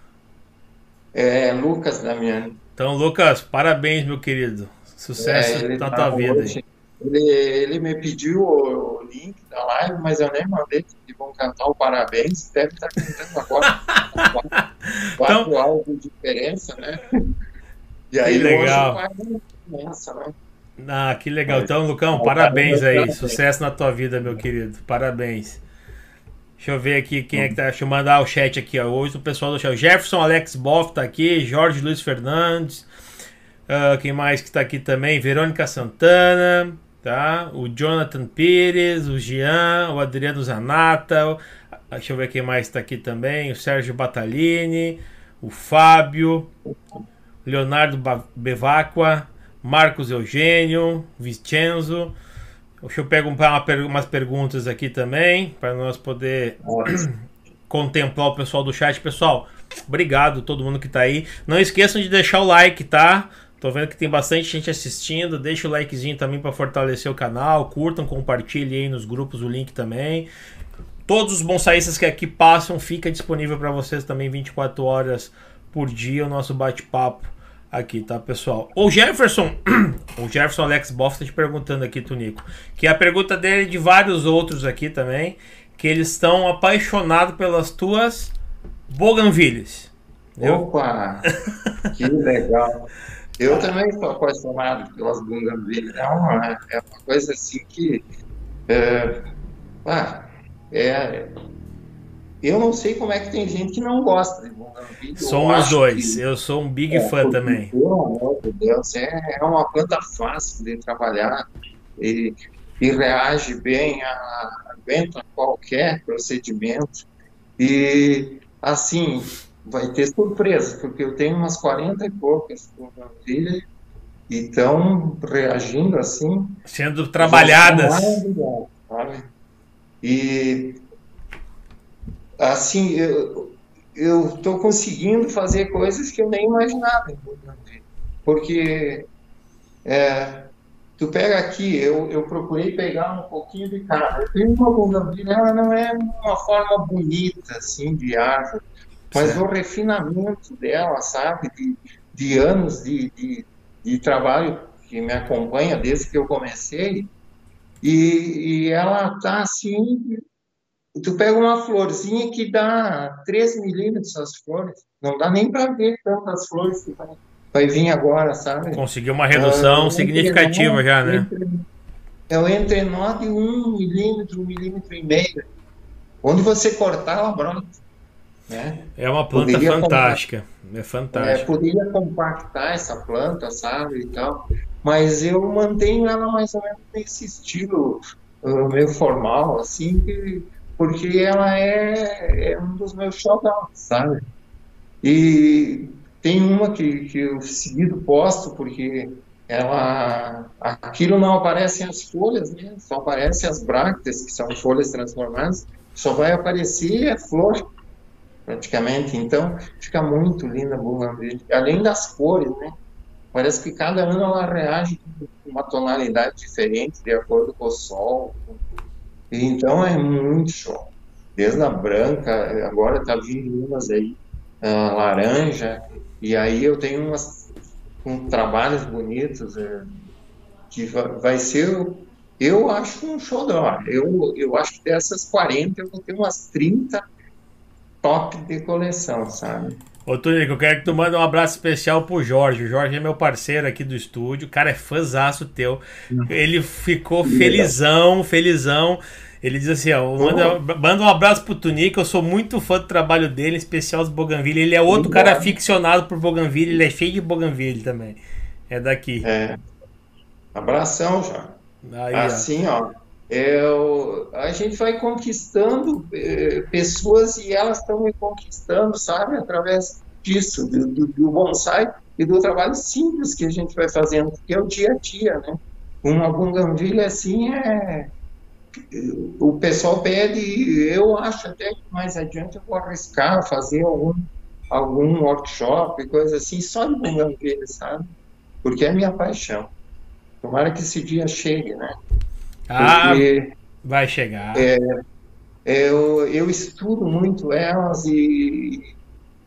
Speaker 2: É Lucas Damiani.
Speaker 1: Então, Lucas, parabéns, meu querido. Sucesso
Speaker 2: É,
Speaker 1: na
Speaker 2: tá
Speaker 1: tua vida.
Speaker 2: hoje. Ele, ele me pediu o, o link da live, mas eu nem mandei, que vão cantar o parabéns. Deve estar cantando agora. quatro *laughs* quatro
Speaker 1: Então-
Speaker 2: de diferença, né? E aí
Speaker 1: Que legal.
Speaker 2: hoje né?
Speaker 1: Ah, que legal. Então, Lucão,
Speaker 2: Então,
Speaker 1: parabéns aí.
Speaker 2: parabéns.
Speaker 1: Sucesso na tua vida, meu querido. Parabéns. Deixa eu ver aqui quem é que tá. Deixa eu mandar o chat aqui, ó. Hoje o pessoal do chat. Jefferson Alex Boff tá aqui. Jorge Luiz Fernandes. Ah, quem mais que tá aqui também? Verônica Santana. Tá? O Jonathan Pires. O Jean. O Adriano Zanata. Deixa eu ver quem mais tá aqui também. O Sérgio Batalini. O Fábio. Leonardo Bevacqua, Marcos Eugênio, Vincenzo. Deixa eu pegar umas perguntas aqui também, para nós poder *clears throat* contemplar o pessoal do chat. Pessoal, obrigado todo mundo que tá aí. Não esqueçam de deixar o like, tá? Tô vendo que tem bastante gente assistindo. Deixa o likezinho também para fortalecer o canal. Curtam, compartilhem aí nos grupos o link também. Todos os bonsaístas que aqui passam, fica disponível para vocês também 24 horas por dia o nosso bate-papo aqui, tá, pessoal? O Jefferson, *clears throat* o Jefferson Alex Boff tá te perguntando aqui, Tunico, que é a pergunta dele e de vários outros aqui também, que eles estão apaixonados pelas tuas boganvilhas. Entendeu?
Speaker 2: Opa! Que legal! Eu também sou apaixonado pelas bunganvilhas. É uma, é uma coisa assim que. É, ah, é, eu não sei como é que tem gente que não gosta de
Speaker 1: Somos
Speaker 2: acho
Speaker 1: dois.
Speaker 2: que-
Speaker 1: Eu sou um big
Speaker 2: É,
Speaker 1: fã também.
Speaker 2: Pelo amor de Deus, é, é uma planta fácil de trabalhar e, e reage bem, a, aguenta qualquer procedimento. E, assim, vai ter surpresa, porque eu tenho umas 40 e poucas filhas e estão reagindo assim
Speaker 1: Sendo trabalhadas.
Speaker 2: Sabe? E assim, eu eu estou conseguindo fazer coisas que eu nem imaginava, porque é, tu pega aqui, eu, eu procurei pegar um pouquinho de cada. Eu tenho uma Bougainville, ela não é uma forma bonita assim de árvore, mas
Speaker 1: Certo.
Speaker 2: o refinamento dela, sabe, de, de anos de, de, de trabalho que me acompanha desde que eu comecei, e, e ela tá assim. Tu pega uma florzinha que dá 3 milímetros as flores, não dá nem para ver tantas flores que vai, vai vir agora, sabe?
Speaker 1: Conseguiu uma redução
Speaker 2: Ah,
Speaker 1: significativa já, né?
Speaker 2: entre- É o entrenó de um milímetro, um milímetro e meio. Onde você cortar, ela brota. Né?
Speaker 1: É uma planta
Speaker 2: Poderia
Speaker 1: fantástica. É
Speaker 2: É,
Speaker 1: fantástica.
Speaker 2: poderia compactar essa planta, sabe, e tal, mas eu mantenho ela mais ou menos nesse estilo uh, meio formal, assim, que- porque ela é, é um dos meus xodós, sabe? E tem uma que, que eu seguido posto, porque ela, aquilo não aparece as folhas, né? Só aparecem as brácteas, que são folhas transformadas, só vai aparecer a flor, praticamente. Então, fica muito linda a bugambilha. Além das cores, né? Parece que cada ano ela reage com uma tonalidade diferente, de acordo com o sol. E Então, é muito show. Desde a branca, agora tá vindo umas aí, ah, laranja, e aí eu tenho umas com trabalhos bonitos, é, que va- vai ser, eu acho um xodó. Eu, eu acho que dessas 40 eu vou ter umas 30 top de coleção, sabe?
Speaker 1: Ô, Tunico, eu quero que tu mande um abraço especial pro Jorge. O Jorge é meu parceiro aqui do estúdio. O cara é fãzaço teu. Ele ficou felizão, felizão. Ele diz assim, ó, manda, manda um abraço pro Tunico, eu sou muito fã do trabalho dele, em especial os Boganville. Ele é outro cara aficionado por Boganville, ele é cheio de Boganville também. É daqui.
Speaker 2: É. Abração, já.
Speaker 1: Aí, ó.
Speaker 2: Assim, ó, eu, a gente vai conquistando eh, pessoas e elas estão me conquistando, sabe, através disso, do, do, do bonsai e do trabalho simples que a gente vai fazendo, que é o dia a dia, né? Uma bunganvilha assim é. O pessoal pede, eu acho até que mais adiante eu vou arriscar fazer algum, algum workshop, coisa assim, só de bunganvilha, sabe? porque é minha paixão. Tomara que esse dia chegue, né?
Speaker 1: Ah, porque, vai chegar.
Speaker 2: É, eu, eu estudo muito elas e,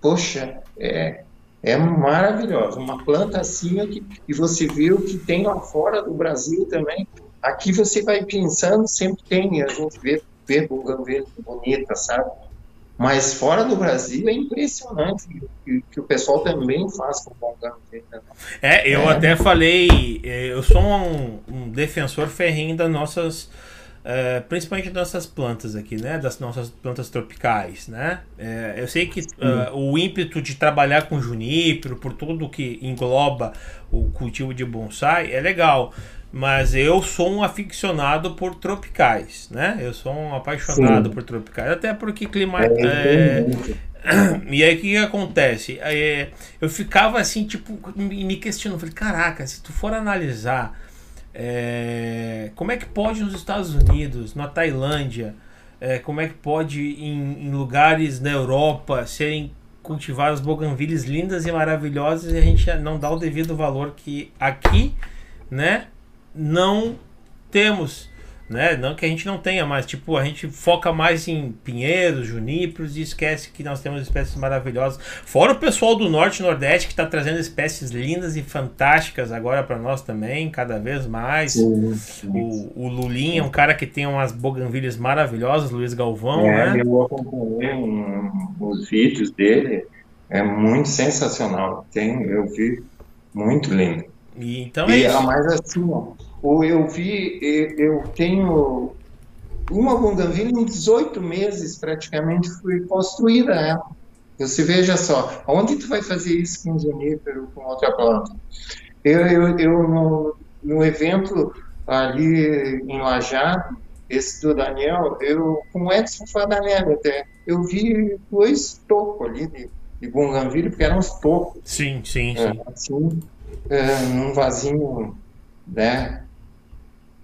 Speaker 2: poxa, é, é maravilhosa. Uma planta assim, que, e você viu que tem lá fora do Brasil também. Aqui você vai pensando, sempre tem, a gente vê, vê buganvília bonita, sabe? Mas fora do Brasil é impressionante que, que o pessoal também faz com buganvília. Né?
Speaker 1: É, eu é. até falei, é, eu sou um, um defensor ferrinho das nossas Uh, principalmente das nossas plantas aqui, né? Das nossas plantas tropicais, né? Uh, eu sei que uh, o ímpeto de trabalhar com junípero, por tudo que engloba o cultivo de bonsai, é legal. Mas eu sou um aficionado por tropicais, né? Eu sou um apaixonado Sim. por tropicais, até porque clima. É, é... *clears throat* E aí o que, que acontece? É, eu ficava assim, tipo, me questionando, falei, caraca, se tu for analisar é, como é que pode nos Estados Unidos, na Tailândia, é, como é que pode em, em, lugares na Europa serem cultivadas boganvilles lindas e maravilhosas e a gente não dá o devido valor que aqui, né, não temos né? Não que a gente não tenha, mas tipo, a gente foca mais em pinheiros, juníperos e esquece que nós temos espécies maravilhosas. Fora o pessoal do norte e nordeste que está trazendo espécies lindas e fantásticas agora para nós também, cada vez mais. Sim, sim. O, o Lulinha é um cara que tem umas boganvilhas maravilhosas, Luiz Galvão,
Speaker 2: é,
Speaker 1: né?
Speaker 2: Eu acompanhei um, os vídeos dele, é muito sensacional. Tem, eu vi muito lindo.
Speaker 1: E, então é e, isso.
Speaker 2: Mas assim, ó, ou eu vi, eu tenho uma Bougainville em 18 meses praticamente foi construída ela. Você veja só, onde tu vai fazer isso com junípero, com outra planta? Eu, eu, eu no, no evento ali em Lajado, esse do Daniel, eu com o Edson Fadanelli até, eu vi dois tocos ali de, de Bougainville, porque eram os tocos.
Speaker 1: Sim, sim, é,
Speaker 2: sim. Assim, é, num vasinho, né,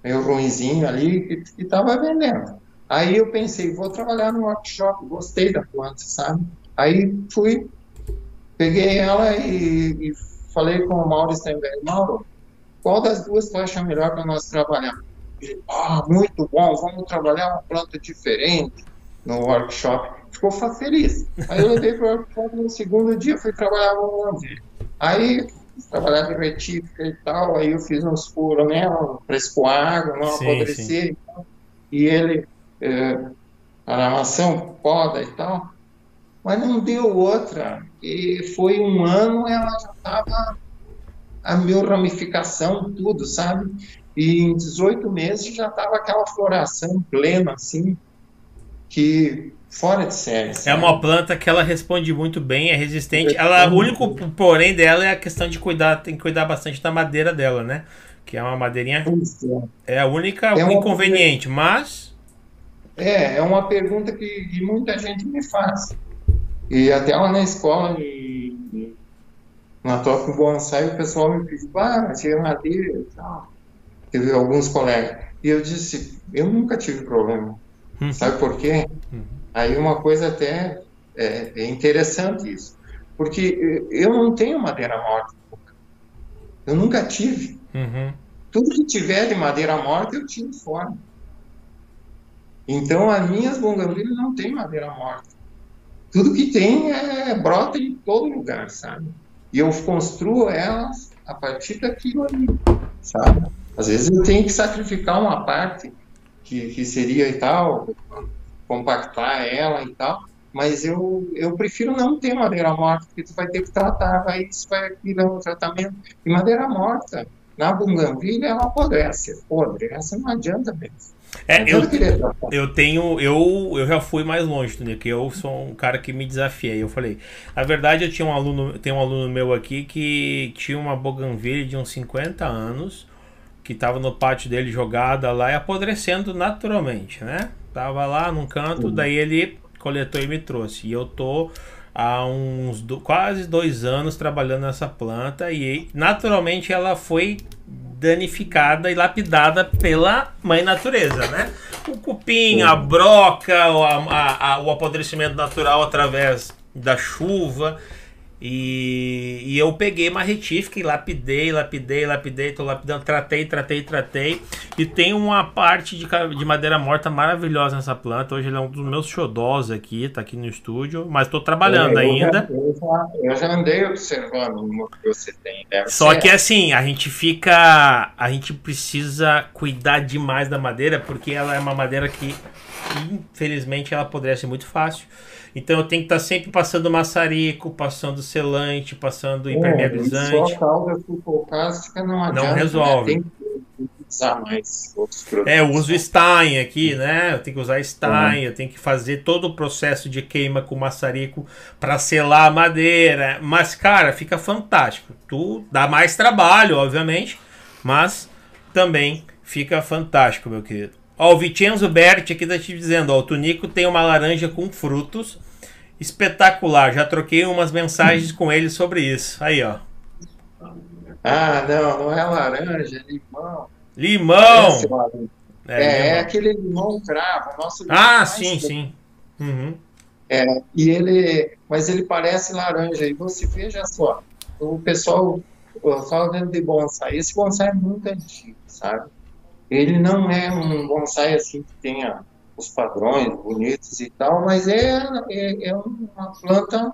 Speaker 2: meio ruimzinho ali, que estava vendendo. Aí eu pensei, vou trabalhar no workshop, gostei da planta, sabe? Aí fui, peguei ela e, e falei com o Mauro Steinberg, Mauro, qual das duas tu acha melhor para nós trabalhar? Ah, muito bom, vamos trabalhar uma planta diferente no workshop. Ficou feliz. Aí eu levei para o workshop no segundo dia, fui trabalhar no Aí trabalhar de retífica e tal, aí eu fiz uns furos nela para expor água, não sim, apodrecer sim. E, tal. e ele, é, a armação poda e tal, mas não deu outra, e foi um ano, ela já estava a minha ramificação, tudo, sabe? E em 18 meses já estava aquela floração plena, assim, que fora de série.
Speaker 1: É uma planta que ela responde muito bem, é resistente. Ela, o único porém dela é a questão de cuidar, tem que cuidar bastante da madeira dela, né? Que é uma madeirinha. É a única é inconveniente, mas.
Speaker 2: É, é uma pergunta que, que, muita gente me faz. E até lá na escola, e, na Top Bonsai, o pessoal me diz, ah, mas é madeira e tal. Teve alguns colegas. E eu disse, eu nunca tive problema. Hum. Sabe por quê? Hum. Aí uma coisa até é, é interessante isso, porque eu não tenho madeira morta. Eu nunca tive. Uhum. Tudo que tiver de madeira morta eu tiro fora. Então as minhas bougainvilles não tem madeira morta. Tudo que tem é brota em todo lugar, sabe? E eu construo elas a partir daquilo ali, sabe? Às vezes eu tenho que sacrificar uma parte que, que seria e tal, compactar ela e tal, mas eu, eu prefiro não ter madeira morta, porque tu vai ter que tratar, vai, isso vai virar um tratamento. E madeira morta, na bunganvilha, ela apodrece. Podre, essa não adianta mesmo.
Speaker 1: É, eu, eu tenho, eu, eu já fui mais longe, né? Que eu sou um cara que me desafiei. Eu falei, na verdade, eu tinha um aluno, tem um aluno meu aqui que tinha uma boganvilha de uns 50 anos, que estava no pátio dele jogada lá e apodrecendo naturalmente, né? Tava lá num canto, uhum. daí ele coletou e me trouxe. E eu tô há uns do, quase dois anos trabalhando nessa planta e naturalmente ela foi danificada e lapidada pela mãe natureza, né? O cupim, a broca, o, a, a, o apodrecimento natural através da chuva. E, e, eu peguei uma retífica e lapidei, lapidei, lapidei, tô lapidando, tratei, tratei, tratei. E tem uma parte de, de madeira morta maravilhosa nessa planta. Hoje ele é um dos meus xodós aqui, tá aqui no estúdio, mas tô trabalhando
Speaker 2: É, eu
Speaker 1: ainda.
Speaker 2: Já, eu, já, eu já andei observando o que você tem. Deve
Speaker 1: Só
Speaker 2: ser.
Speaker 1: que assim, a gente fica. A gente precisa cuidar demais da madeira, porque ela é uma madeira que, infelizmente, ela ser muito fácil. Então eu tenho que estar sempre passando maçarico, passando selante, passando impermeabilizante.
Speaker 2: Só calda não adianta.
Speaker 1: resolve.
Speaker 2: Né? Tem que usar mais outros produtos.
Speaker 1: É, eu uso Stein aqui, né? Eu tenho que usar Stein, eu tenho que fazer todo o processo de queima com maçarico para selar a madeira. Mas, cara, fica fantástico. Tu dá mais trabalho, obviamente, mas também fica fantástico, meu querido. Ó, o Vicenzo Berti aqui tá te dizendo, ó, o Tunico tem uma laranja com frutos. Espetacular, já troquei umas mensagens com ele sobre isso. Aí, ó.
Speaker 2: Ah, não, não é laranja, é limão.
Speaker 1: Limão!
Speaker 2: É, é,
Speaker 1: limão.
Speaker 2: aquele limão cravo. Nosso limão
Speaker 1: Ah, sim, sim. Uhum.
Speaker 2: É, e ele, mas ele parece laranja. E você veja só, o pessoal falando de bonsai. Esse bonsai é muito antigo, sabe? Ele não é um bonsai assim que tenha os padrões bonitos e tal, mas é, é, é uma planta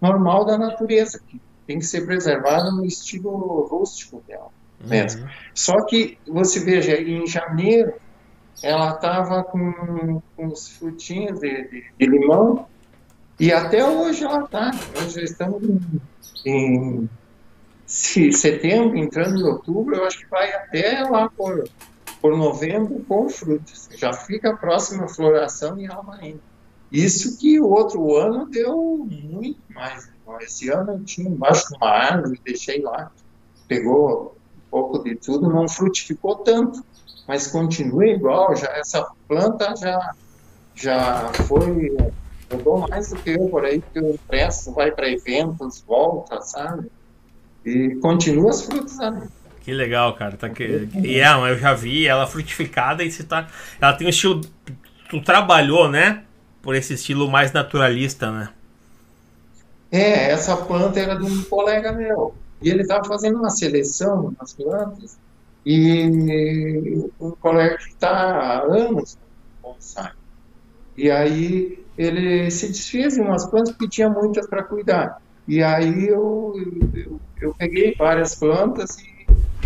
Speaker 2: normal da natureza que tem que ser preservada no estilo rústico dela. Mesmo.
Speaker 1: Uhum.
Speaker 2: Só que você veja, em janeiro ela estava com, com os frutinhos de, de, de limão e até hoje ela está. Nós já estamos em, em se- setembro, entrando em outubro, eu acho que vai até lá por, por novembro com frutos. Já fica a próxima floração e indo. Isso que o outro ano deu muito mais. Esse ano eu tinha embaixo de uma árvore, deixei lá, pegou um pouco de tudo, não frutificou tanto, mas continua igual. Já essa planta já já foi mudou mais do que eu por aí, porque eu presto, vai para eventos, volta, sabe? E continua as frutas ali.
Speaker 1: Que legal, cara. Tá que... E é, eu já vi ela frutificada e você tá. Ela tem um estilo. Tu trabalhou, né? Por esse estilo mais naturalista, né?
Speaker 2: É, essa planta era de um colega meu. E ele estava fazendo uma seleção nas plantas. E um colega que está há anos no bonsai. E aí ele se desfez de umas plantas que tinha muitas para cuidar. E aí eu, eu, eu peguei várias plantas e,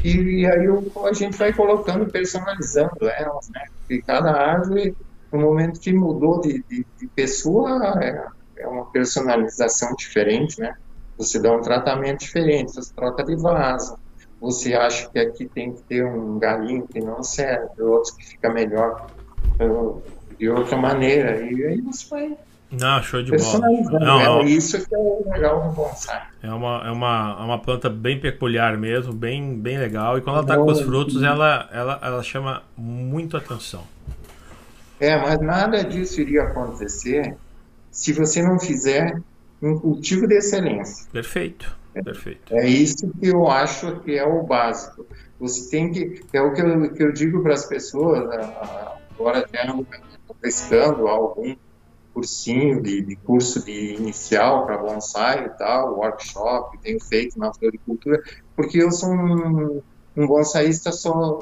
Speaker 2: e aí eu, a gente vai colocando, personalizando elas, né? Porque cada árvore, no momento que mudou de, de, de pessoa, é, é uma personalização diferente, né? Você dá um tratamento diferente, você troca de vaso, você acha que aqui tem que ter um galinho que não serve, outros que fica melhor uh, de outra maneira, e aí você vai
Speaker 1: Não, show de bola. Não,
Speaker 2: é
Speaker 1: é,
Speaker 2: isso que é legal do bonsai.
Speaker 1: é uma, é, uma, é uma planta bem peculiar mesmo, bem, bem legal. E quando ela tá com os frutos, ela, ela, ela chama muito atenção.
Speaker 2: É, mas nada disso iria acontecer se você não fizer um cultivo de excelência.
Speaker 1: Perfeito, perfeito.
Speaker 2: É isso que eu acho que é o básico. Você tem que, é o que eu, que eu digo para as pessoas, agora até ando pescando algum cursinho de, de curso de inicial para bonsai e tal, workshop, tenho feito na floricultura, porque eu sou um, um bonsaísta só,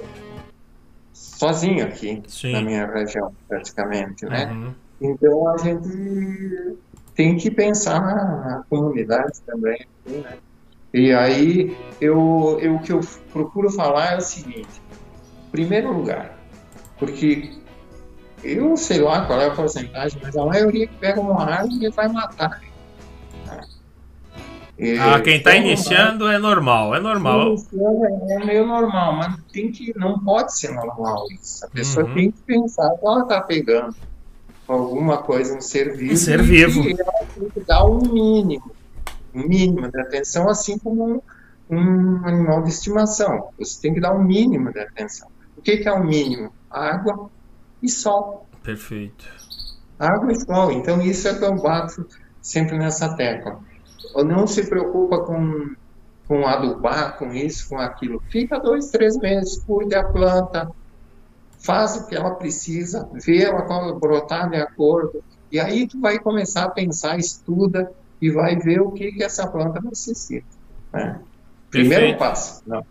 Speaker 2: sozinho aqui
Speaker 1: Sim.
Speaker 2: na minha região, praticamente, né?
Speaker 1: Uhum.
Speaker 2: Então a gente tem que pensar na, comunidade também, assim, né? E aí eu, eu o que eu procuro falar é o seguinte: primeiro lugar, porque eu sei lá qual é a porcentagem, mas a maioria que pega uma árvore vai matar. E
Speaker 1: Ah, quem tá
Speaker 2: pega uma
Speaker 1: iniciando é normal, é normal.
Speaker 2: Iniciando É meio normal, mas tem que, não pode ser normal isso. A pessoa
Speaker 1: Uhum.
Speaker 2: tem que pensar que ela está pegando alguma coisa, um ser vivo.
Speaker 1: Um ser
Speaker 2: e
Speaker 1: vivo.
Speaker 2: que ela tem que dar um mínimo, um mínimo de atenção, assim como um, um animal de estimação. Você tem que dar um mínimo de atenção. O que, que é o mínimo? Água e sol.
Speaker 1: Perfeito.
Speaker 2: Água e sol. Então, isso é que eu bato sempre nessa tecla. Ou não se preocupa com, com adubar, com isso, com aquilo. Fica dois, três meses, cuide a planta, faz o que ela precisa, vê ela brotar de acordo. E aí tu vai começar a pensar, estuda e vai ver o que, que essa planta necessita. Né? Primeiro passo. Não.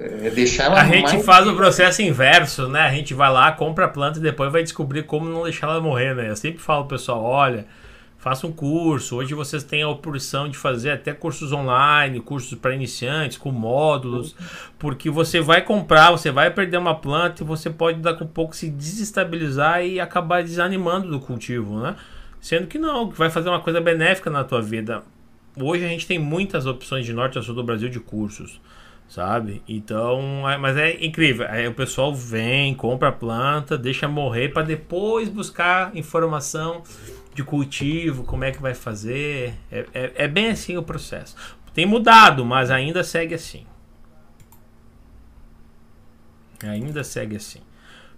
Speaker 1: É deixar ela A gente faz o processo inverso, né? A gente vai lá, compra a planta e depois vai descobrir como não deixar ela morrer, né? Eu sempre falo pro pessoal, olha, faça um curso. Hoje vocês têm a opção de fazer até cursos online, cursos para iniciantes, com módulos, porque você vai comprar, você vai perder uma planta e você pode dar com um pouco se desestabilizar e acabar desanimando do cultivo, né? Sendo que não, que vai fazer uma coisa benéfica na tua vida. Hoje a gente tem muitas opções de norte a sul do Brasil de cursos sabe? Então, é, mas é incrível. Aí o pessoal vem, compra a planta, deixa morrer para depois buscar informação de cultivo, como é que vai fazer. É, é, é, bem assim o processo. Tem mudado, mas ainda segue assim. Ainda segue assim.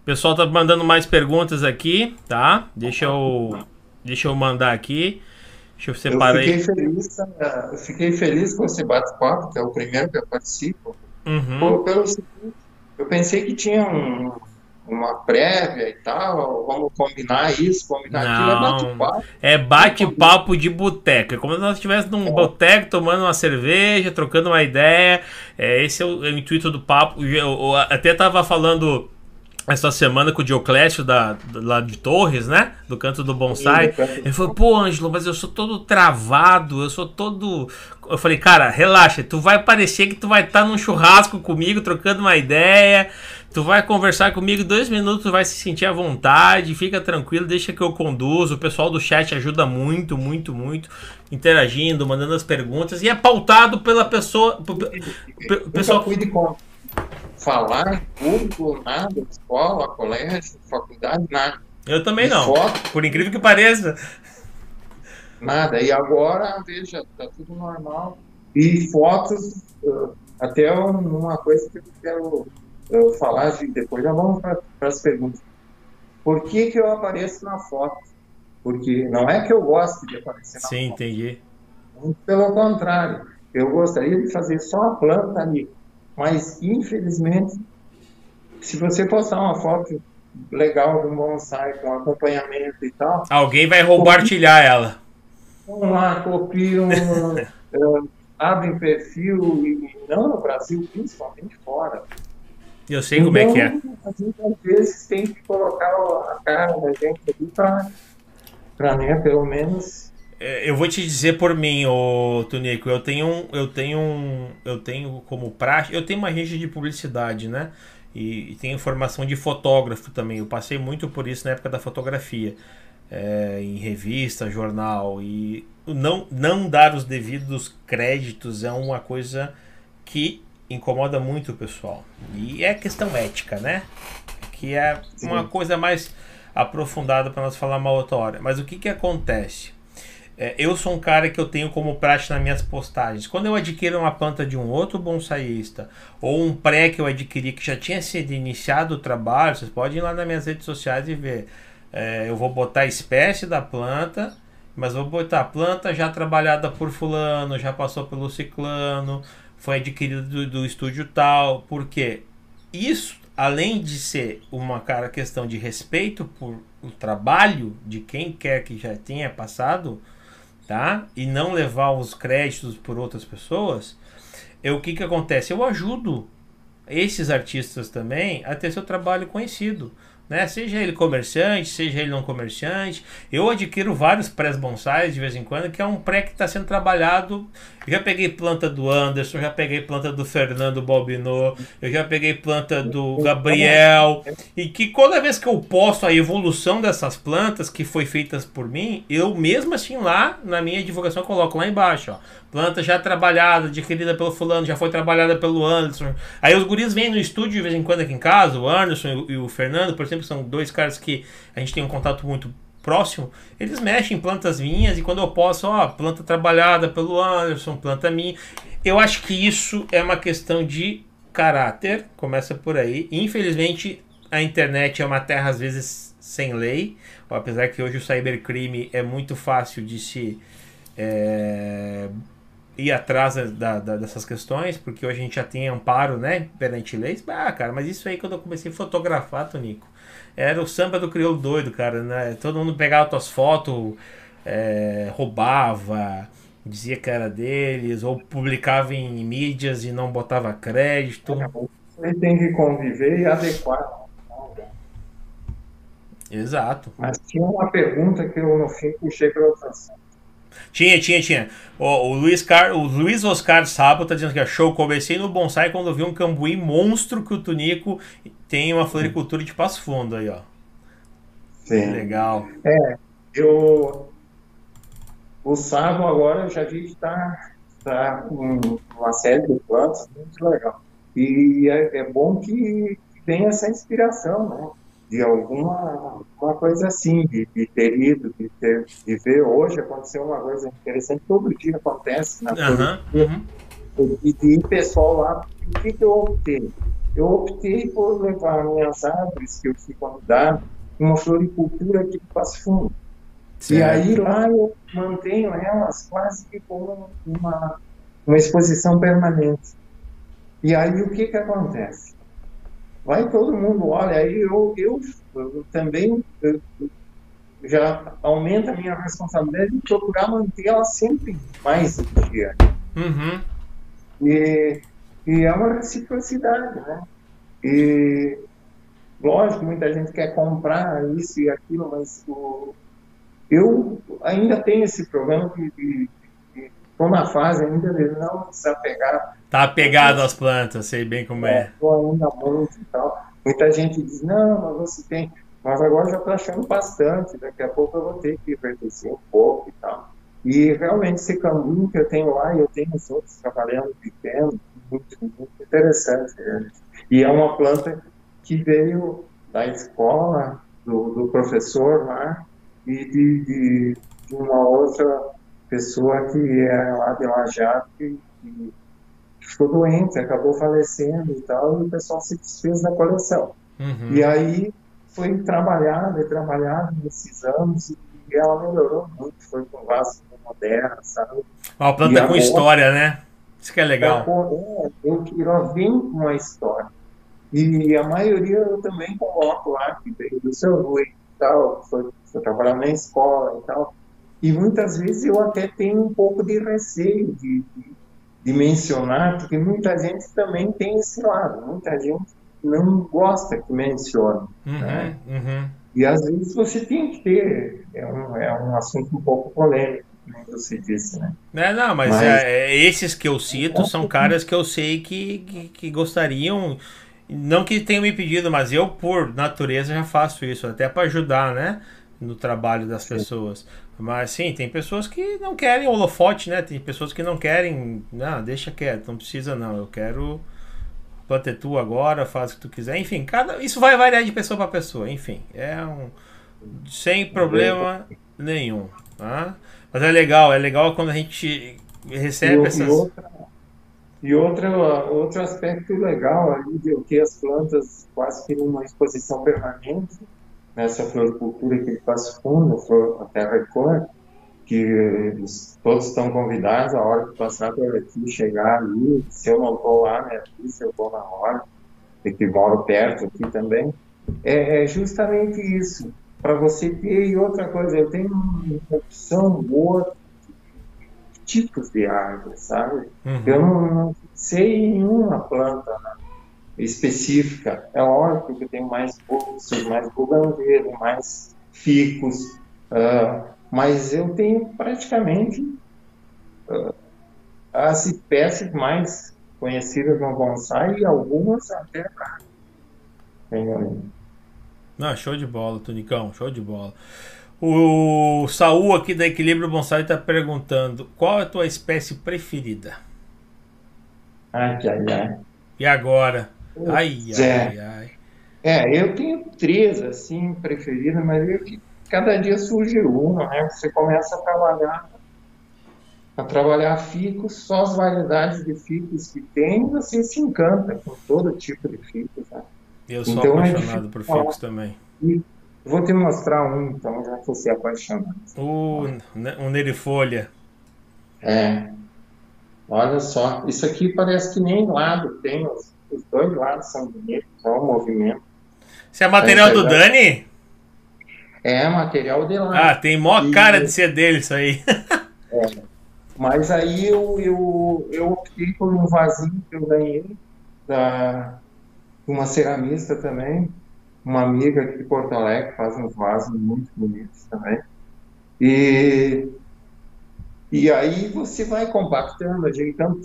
Speaker 1: O pessoal tá mandando mais perguntas aqui, tá? Deixa eu, deixa eu mandar aqui. Deixa eu separar
Speaker 2: eu fiquei feliz, eu fiquei feliz com esse bate-papo, que é o primeiro que eu participo. Uhum. Pelo seguinte, eu pensei que tinha um, uma prévia e tal, vamos combinar isso, combinar
Speaker 1: Não, aquilo, é bate-papo. É bate-papo de boteca, é como se nós estivéssemos num é. boteco tomando uma cerveja, trocando uma ideia. É, esse é o, é o intuito do papo. Eu, eu até estava falando essa semana com o Dioclésio da, lá de Torres, né? Do canto do bonsai. Ele falou, pô, Ângelo, mas eu sou todo travado, eu sou todo. Eu falei, cara, relaxa, tu vai parecer que tu vai estar tá num churrasco comigo, trocando uma ideia. Tu vai conversar comigo dois minutos, tu vai se sentir à vontade, fica tranquilo, deixa que eu conduzo. O pessoal do chat ajuda muito, muito, muito, interagindo, mandando as perguntas. E é pautado pela pessoa.
Speaker 2: Pessoal. Com falar em público, nada, escola, colégio, faculdade, nada.
Speaker 1: Eu também não. Foto, por incrível que pareça.
Speaker 2: Nada. E agora, veja, tá tudo normal. E fotos, até uma coisa que eu quero eu falar, de, depois já vamos para as perguntas. Por que, que eu apareço na foto? Porque não é que eu goste de aparecer na
Speaker 1: Sim, foto. Sim, entendi.
Speaker 2: Pelo contrário, eu gostaria de fazer só a planta ali mas, infelizmente, se você postar uma foto legal de um bonsai com acompanhamento e tal.
Speaker 1: Alguém vai compartilhar ela.
Speaker 2: Vamos lá, copiam, uh, *laughs* abrem perfil, e não no Brasil, principalmente fora.
Speaker 1: Eu sei então, como é que é.
Speaker 2: Então, a gente às vezes tem que colocar a cara da gente aqui para, né, pelo menos
Speaker 1: eu vou te dizer por mim, ô Tunico, eu tenho um, eu tenho um, eu tenho como prática, eu tenho uma rede de publicidade, né? E, e tenho formação de fotógrafo também. Eu passei muito por isso na época da fotografia, é, em revista, jornal e não não dar os devidos créditos é uma coisa que incomoda muito o pessoal. E é questão ética, né? Que é uma coisa mais aprofundada para nós falar uma outra hora. Mas o que que acontece? É, eu sou um cara que eu tenho como prática nas minhas postagens. Quando eu adquiro uma planta de um outro bonsaísta ou um pré que eu adquiri que já tinha sido iniciado o trabalho, vocês podem ir lá nas minhas redes sociais e ver. É, eu vou botar a espécie da planta, mas vou botar a planta já trabalhada por fulano, já passou pelo ciclano, foi adquirida do, do estúdio tal. Porque isso, além de ser uma cara questão de respeito por o trabalho de quem quer que já tenha passado tá? E não levar os créditos por outras pessoas, é o que que acontece? Eu ajudo esses artistas também a ter seu trabalho conhecido né? Seja ele comerciante, seja ele não comerciante. Eu adquiro vários pré bonsais de vez em quando, que é um pré que está sendo trabalhado. Eu já peguei planta do Anderson, já peguei planta do Fernando Balbinot, eu já peguei planta do Gabriel. E que toda vez que eu posto a evolução dessas plantas que foi feitas por mim, eu mesmo assim lá na minha divulgação coloco lá embaixo, ó. Planta já trabalhada, adquirida pelo fulano, já foi trabalhada pelo Anderson. Aí os guris vêm no estúdio de vez em quando aqui em casa, o Anderson e o Fernando, por exemplo, são dois caras que a gente tem um contato muito próximo. Eles mexem em plantas minhas e quando eu posso, ó, planta trabalhada pelo Anderson, planta minha. Eu acho que isso é uma questão de caráter, começa por aí. Infelizmente, a internet é uma terra às vezes sem lei, apesar que hoje o cybercrime é muito fácil de se é, ir atrás da, da, dessas questões, porque hoje a gente já tem amparo, né, perante leis. Ah, cara, mas isso aí quando eu comecei a fotografar, Tonico, era o samba do crioulo doido, cara, né? Todo mundo pegava tuas fotos, é, roubava, dizia que era deles, ou publicava em mídias e não botava crédito.
Speaker 2: Ele tem que conviver e adequar.
Speaker 1: Exato.
Speaker 2: Mas tinha uma pergunta que eu no fim puxei para outra
Speaker 1: tinha, tinha, tinha. O, o, Luiz, Car... o Luiz Oscar Sabo tá dizendo que é show. Comecei no bonsai quando vi um cambuí monstro que o Tunico tem uma floricultura de passo fundo aí, ó.
Speaker 2: Sim.
Speaker 1: Legal.
Speaker 2: É, eu. O Sabo agora eu já vi que tá, tá com uma série de plantas muito legal. E é, é bom que tem essa inspiração, né? De alguma uma coisa assim, de, de ter ido, de, ter, de ver hoje aconteceu uma coisa interessante, todo dia acontece na
Speaker 1: uhum,
Speaker 2: uhum. E de ir pessoal lá, o que, que eu optei? Eu optei por levar minhas árvores que eu fui convidado uma floricultura aqui do Passo Fundo. Certo. E aí lá eu mantenho elas quase que como uma, uma exposição permanente. E aí o que que acontece? Vai todo mundo olha, aí eu, eu, eu também eu, já aumenta a minha responsabilidade de procurar manter ela sempre mais em dia.
Speaker 1: Uhum.
Speaker 2: E, e é uma reciprocidade, né? E lógico, muita gente quer comprar isso e aquilo, mas o, eu ainda tenho esse problema de estou na fase ainda de não desapegar
Speaker 1: Tá apegado às plantas, sei bem como é.
Speaker 2: Estou ainda muito e tal. Muita gente diz, não, mas você tem. Mas agora já estou achando bastante, daqui a pouco eu vou ter que reduzir um pouco e tal. E realmente esse caminho que eu tenho lá, e eu tenho os outros trabalhando pequeno, muito, muito interessante. Né? E é uma planta que veio da escola, do, do professor lá, e de, de, de, uma outra pessoa que é lá de Lajado, que, que ficou doente, acabou falecendo e tal, e o pessoal se desfez da coleção.
Speaker 1: Uhum.
Speaker 2: E aí foi trabalhado e trabalhado nesses anos e ela melhorou muito, foi com vaso moderna, sabe?
Speaker 1: Uma planta e com história, né? Isso que é legal.
Speaker 2: É, eu, eu vem com uma história. E a maioria eu também coloco lá, que veio do seu Rui e tal, foi, foi trabalhar na escola e tal. E muitas vezes eu até tenho um pouco de receio de, de de mencionar, porque muita gente também tem esse lado, muita gente não gosta que mencione.
Speaker 1: Uhum,
Speaker 2: né?
Speaker 1: uhum.
Speaker 2: E às vezes você tem que ter, é um, é um assunto um pouco polêmico, como você disse, né?
Speaker 1: É, não, mas, mas... É, é esses que eu cito são caras que eu sei que, que, que, gostariam, não que tenham me pedido, mas eu, por natureza, já faço isso, até para ajudar, né? No trabalho das Sim. pessoas. Mas sim, tem pessoas que não querem holofote, né? Tem pessoas que não querem. Não, deixa quieto, não precisa não. Eu quero planta tu agora, faz o que tu quiser. Enfim, cada, isso vai variar de pessoa para pessoa. Enfim, é um. Sem problema nenhum. Tá? Mas é legal, é legal quando a gente recebe
Speaker 2: e,
Speaker 1: essas.
Speaker 2: E, outra, e outra, outro aspecto legal ali de ter as plantas quase que numa exposição permanente nessa floricultura que faz fundo, a Terra e Cor, que todos estão convidados, a hora que passar por aqui, chegar ali, se eu não estou lá, né, se eu vou na hora, e que moro perto aqui também, é, é justamente isso, para você ter, e outra coisa, eu tenho uma opção boa de tipos de árvores, sabe?
Speaker 1: Uhum.
Speaker 2: Eu não, não sei em uma planta, né? Específica. É óbvio que eu tenho mais bolsas, mais bugandeiro, mais ficos, uh, mas eu tenho praticamente uh, as espécies mais conhecidas no bonsai e algumas até
Speaker 1: Não, show de bola, Tunicão, show de bola. O Saul aqui da Equilíbrio Bonsai está perguntando qual é a tua espécie preferida?
Speaker 2: Ai, ai, ai.
Speaker 1: E agora? Ai,
Speaker 2: é.
Speaker 1: ai, ai.
Speaker 2: É, eu tenho três, assim, preferidas, mas eu, cada dia surge uma, né? Você começa a trabalhar, a trabalhar ficos, só as variedades de ficos que tem, você se encanta com todo tipo de ficos, né?
Speaker 1: Eu sou então, é apaixonado é por ficos também.
Speaker 2: E vou te mostrar um, então, já que você é apaixonado.
Speaker 1: O, um nerifolha.
Speaker 2: É. Olha só, isso aqui parece que nem lado tem os os dois lados são bonitos, só o movimento.
Speaker 1: Isso é material do Dani?
Speaker 2: É material de lá.
Speaker 1: Ah, tem mó cara de ser dele isso aí. *laughs*
Speaker 2: é. Mas aí eu, eu, eu optei por um vasinho que eu ganhei da uma ceramista também, uma amiga aqui de Porto Alegre, faz uns vasos muito bonitos também. E, e aí você vai compactando, ajeitando.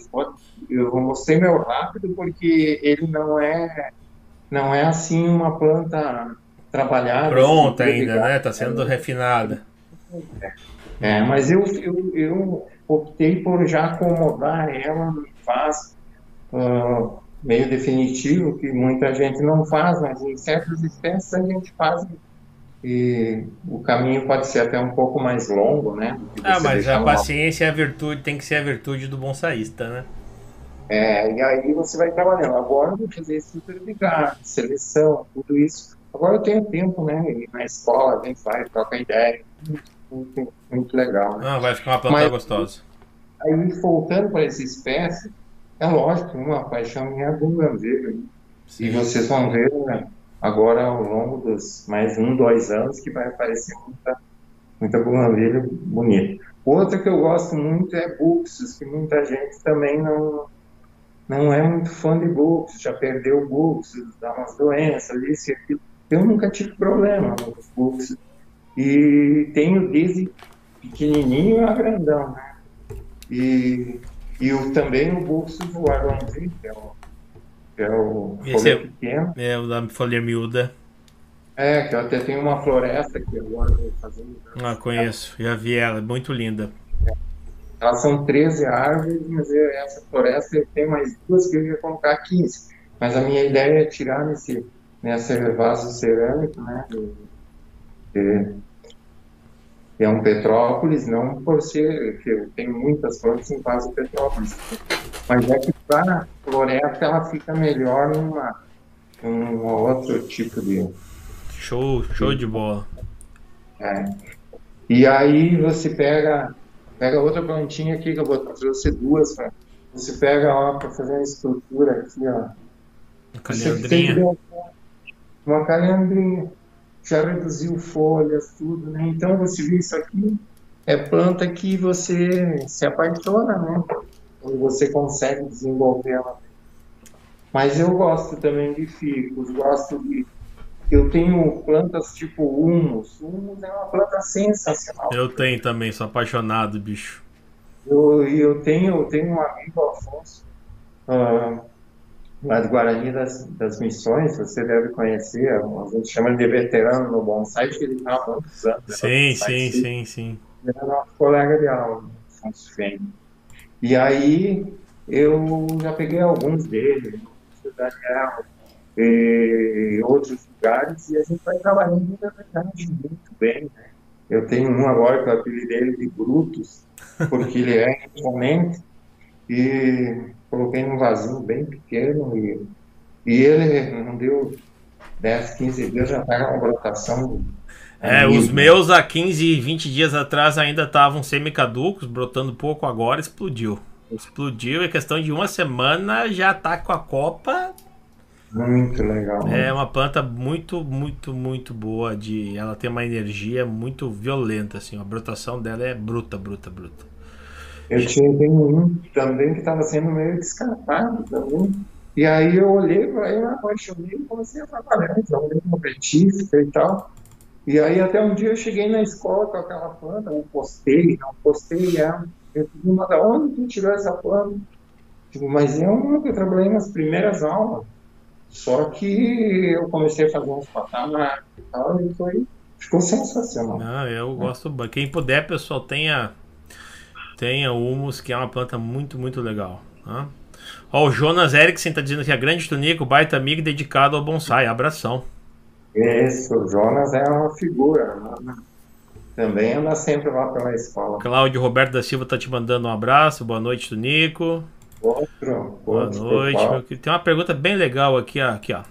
Speaker 2: Eu mostrei meu rápido porque ele não é, não é assim uma planta trabalhada.
Speaker 1: Pronta assim, ainda, né? Está sendo refinada.
Speaker 2: É, mas eu, eu, eu optei por já acomodar ela no vaso uh, meio definitivo, que muita gente não faz, mas em certas espécies a gente faz e o caminho pode ser até um pouco mais longo, né?
Speaker 1: Ah, mas a paciência é a virtude, tem que ser a virtude do bonsaísta, né?
Speaker 2: É, e aí você vai trabalhando. Agora eu vou fazer superligado, seleção, tudo isso. Agora eu tenho tempo, né? Ir na escola, vem, vai, troca ideia. Muito, muito legal.
Speaker 1: Né? Ah, vai ficar uma planta Mas, gostosa.
Speaker 2: Aí, voltando para essa espécie, é lógico, uma paixão minha do grandeiro. E vocês vão ver né, agora ao longo dos mais um, dois anos que vai aparecer muita, muita bugambilha bonita. Outra que eu gosto muito é buxus, que muita gente também não, não é muito fã de buxus, já perdeu buxus, dá umas doenças, isso e aquilo. Eu nunca tive problema nos buxus. E tenho desde pequenininho a grandão, né? E, e o, também o buxus voaronzinho, que é o, que é o
Speaker 1: Esse é, pequeno. É, o da folha miúda.
Speaker 2: É, que eu até tenho uma floresta que agora vou fazer.
Speaker 1: Ah, conheço, já vi ela, muito linda.
Speaker 2: Elas são 13 árvores, mas essa floresta tem mais duas que eu ia colocar 15. Mas a minha ideia é tirar nesse, nessa vaso cerâmico, né? De, de, é um Petrópolis, não por ser que eu tenho muitas plantas em vaso Petrópolis, mas é que para floresta ela fica melhor numa um outro tipo de
Speaker 1: show, show de bola.
Speaker 2: É. E aí você pega pega outra plantinha aqui que eu vou trouxe duas, pra, você pega ó para fazer uma estrutura aqui, ó.
Speaker 1: Uma calhandrinha.
Speaker 2: Uma calhandrinha já reduziu folhas, tudo, né? Então você vê isso aqui, é planta que você se apaixona, né? Quando você consegue desenvolver ela. Mas eu gosto também de ficus, gosto de. Eu tenho plantas tipo humus. Humus é uma planta sensacional.
Speaker 1: Eu tenho também, sou apaixonado, bicho.
Speaker 2: Eu, eu, tenho, eu tenho um amigo, Afonso, uh, de Guarani das, das Missões, você deve conhecer, a gente chama de veterano no bonsai, que ele está há muitos anos.
Speaker 1: Né, sim, sim, sim, sim.
Speaker 2: Ele era nosso colega de aula, Afonso Fêmea. E aí eu já peguei alguns dele, Daniel, e outros lugares, e a gente vai trabalhando, na verdade, muito bem. Né? Eu tenho um agora que eu apelidei ele de Brutus, porque ele é imponente, e coloquei num vasinho bem pequeno e, e ele não deu 10, 15 dias, já estava uma brotação.
Speaker 1: É, os meus há 15, 20 dias atrás ainda estavam semicaducos, brotando pouco agora, explodiu. Explodiu, é questão de uma semana já tá com a copa.
Speaker 2: Muito legal.
Speaker 1: É uma planta muito, muito, muito boa. De, ela tem uma energia muito violenta, assim. A brotação dela é bruta, bruta, bruta.
Speaker 2: Eu tinha um também que estava sendo meio descartado também. E aí eu olhei para ele, apaixonei e comecei a trabalhar. Então, eu como petista e tal. E aí até um dia eu cheguei na escola com aquela planta, eu postei, não postei ela. Eu pedi uma da onde tu tirou essa planta? Digo, mas uma eu trabalhei nas primeiras aulas. Só que eu comecei a fazer uns patamares e tal, e foi, ficou sensacional.
Speaker 1: Não, eu gosto. Quem puder, pessoal, tenha tenha humus, que é uma planta muito, muito legal. Tá? Ó, o Jonas Eriksen está dizendo que é grande tunico, baita amigo dedicado ao bonsai. Abração.
Speaker 2: Isso, o Jonas é uma figura. Né? Também anda sempre lá pela escola.
Speaker 1: Cláudio Roberto da Silva está te mandando um abraço. Boa noite, Tunico.
Speaker 2: Outro.
Speaker 1: Boa
Speaker 2: outro
Speaker 1: noite. Tem uma pergunta bem legal aqui, aqui ó.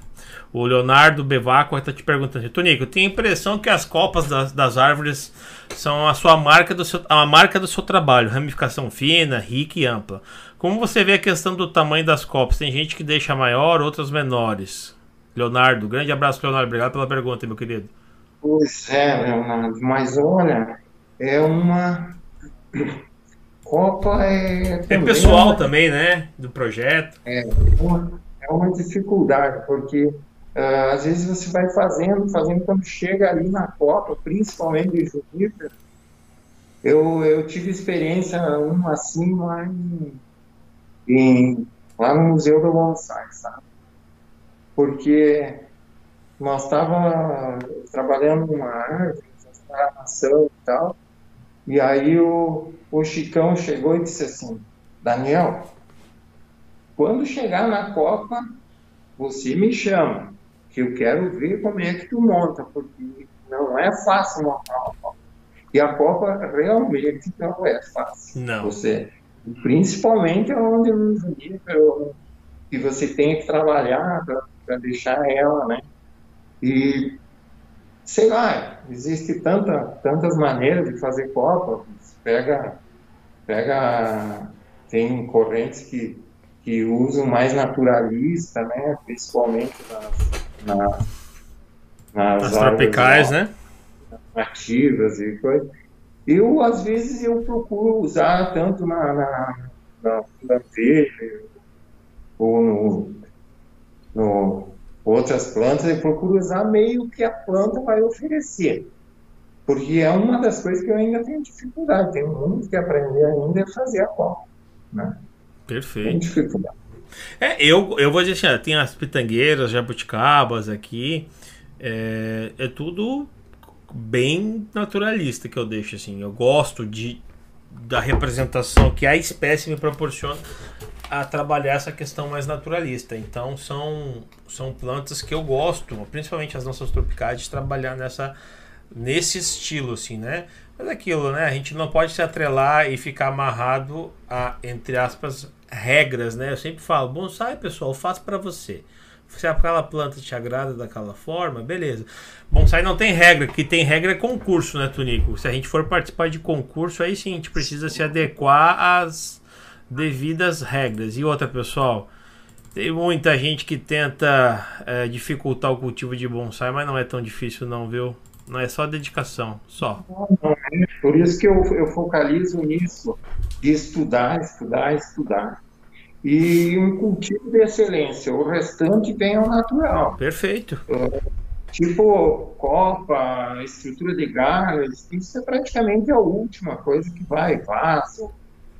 Speaker 1: O Leonardo Bevaco está te perguntando, Tonico, eu tenho a impressão que as copas das, das, árvores são a sua marca do seu, a marca do seu trabalho, ramificação fina, rica e ampla. Como você vê a questão do tamanho das copas? Tem gente que deixa maior, outras menores. Leonardo, grande abraço, Leonardo. Obrigado pela pergunta, meu querido.
Speaker 2: Pois é, Leonardo, mas olha, é uma. Copa é.
Speaker 1: É pessoal uma... também, né? Do projeto.
Speaker 2: É uma, é uma dificuldade, porque uh, às vezes você vai fazendo, fazendo, quando chega ali na Copa, principalmente de Juníper, eu, eu tive experiência uma assim lá em, em, lá no Museu do Bonsai, sabe? Porque nós estávamos trabalhando numa árvore, maçã e tal, e aí o, o Chicão chegou e disse assim, Daniel, quando chegar na Copa, você me chama, que eu quero ver como é que tu monta, porque não é fácil montar uma Copa. E a Copa realmente não é fácil.
Speaker 1: Não.
Speaker 2: Você, principalmente onde no nível que você tem que trabalhar para deixar ela, né? E sei lá, existe tanta, tantas maneiras de fazer copa. Pega, pega, tem correntes que, que usam mais naturalista, né? Principalmente nas, nas,
Speaker 1: nas, nas tropicais, né?
Speaker 2: Nativas e coisas. Eu, às vezes, eu procuro usar tanto na, na, na, na verde ou no, no outras plantas, eu procuro usar meio que a planta vai oferecer. Porque é uma das coisas que eu ainda tenho dificuldade, tenho muito que aprender ainda a fazer a copa. Né?
Speaker 1: Perfeito.
Speaker 2: Tem dificuldade.
Speaker 1: É, eu, eu vou dizer assim, tem as pitangueiras, jabuticabas aqui, é, é tudo bem naturalista que eu deixo assim. Eu gosto de da representação que a espécie me proporciona a trabalhar essa questão mais naturalista. Então são, são plantas que eu gosto, principalmente as nossas tropicais, de trabalhar nessa nesse estilo assim, né? Mas é aquilo, né? A gente não pode se atrelar e ficar amarrado a entre aspas regras, né? Eu sempre falo, bonsai, pessoal, faço para você. Se aquela planta te agrada daquela forma, beleza. Bonsai não tem regra, que tem regra é concurso, né, Tunico? Se a gente for participar de concurso, aí sim a gente precisa se adequar às devidas regras. E outra, pessoal, tem muita gente que tenta é, dificultar o cultivo de bonsai, mas não é tão difícil não, viu? Não é só dedicação, só.
Speaker 2: Por isso que eu, eu focalizo nisso, de estudar, estudar, estudar. E um cultivo de excelência, o restante vem ao natural.
Speaker 1: Perfeito.
Speaker 2: Tipo copa, estrutura de galhos, isso é praticamente a última coisa que vai, vaso,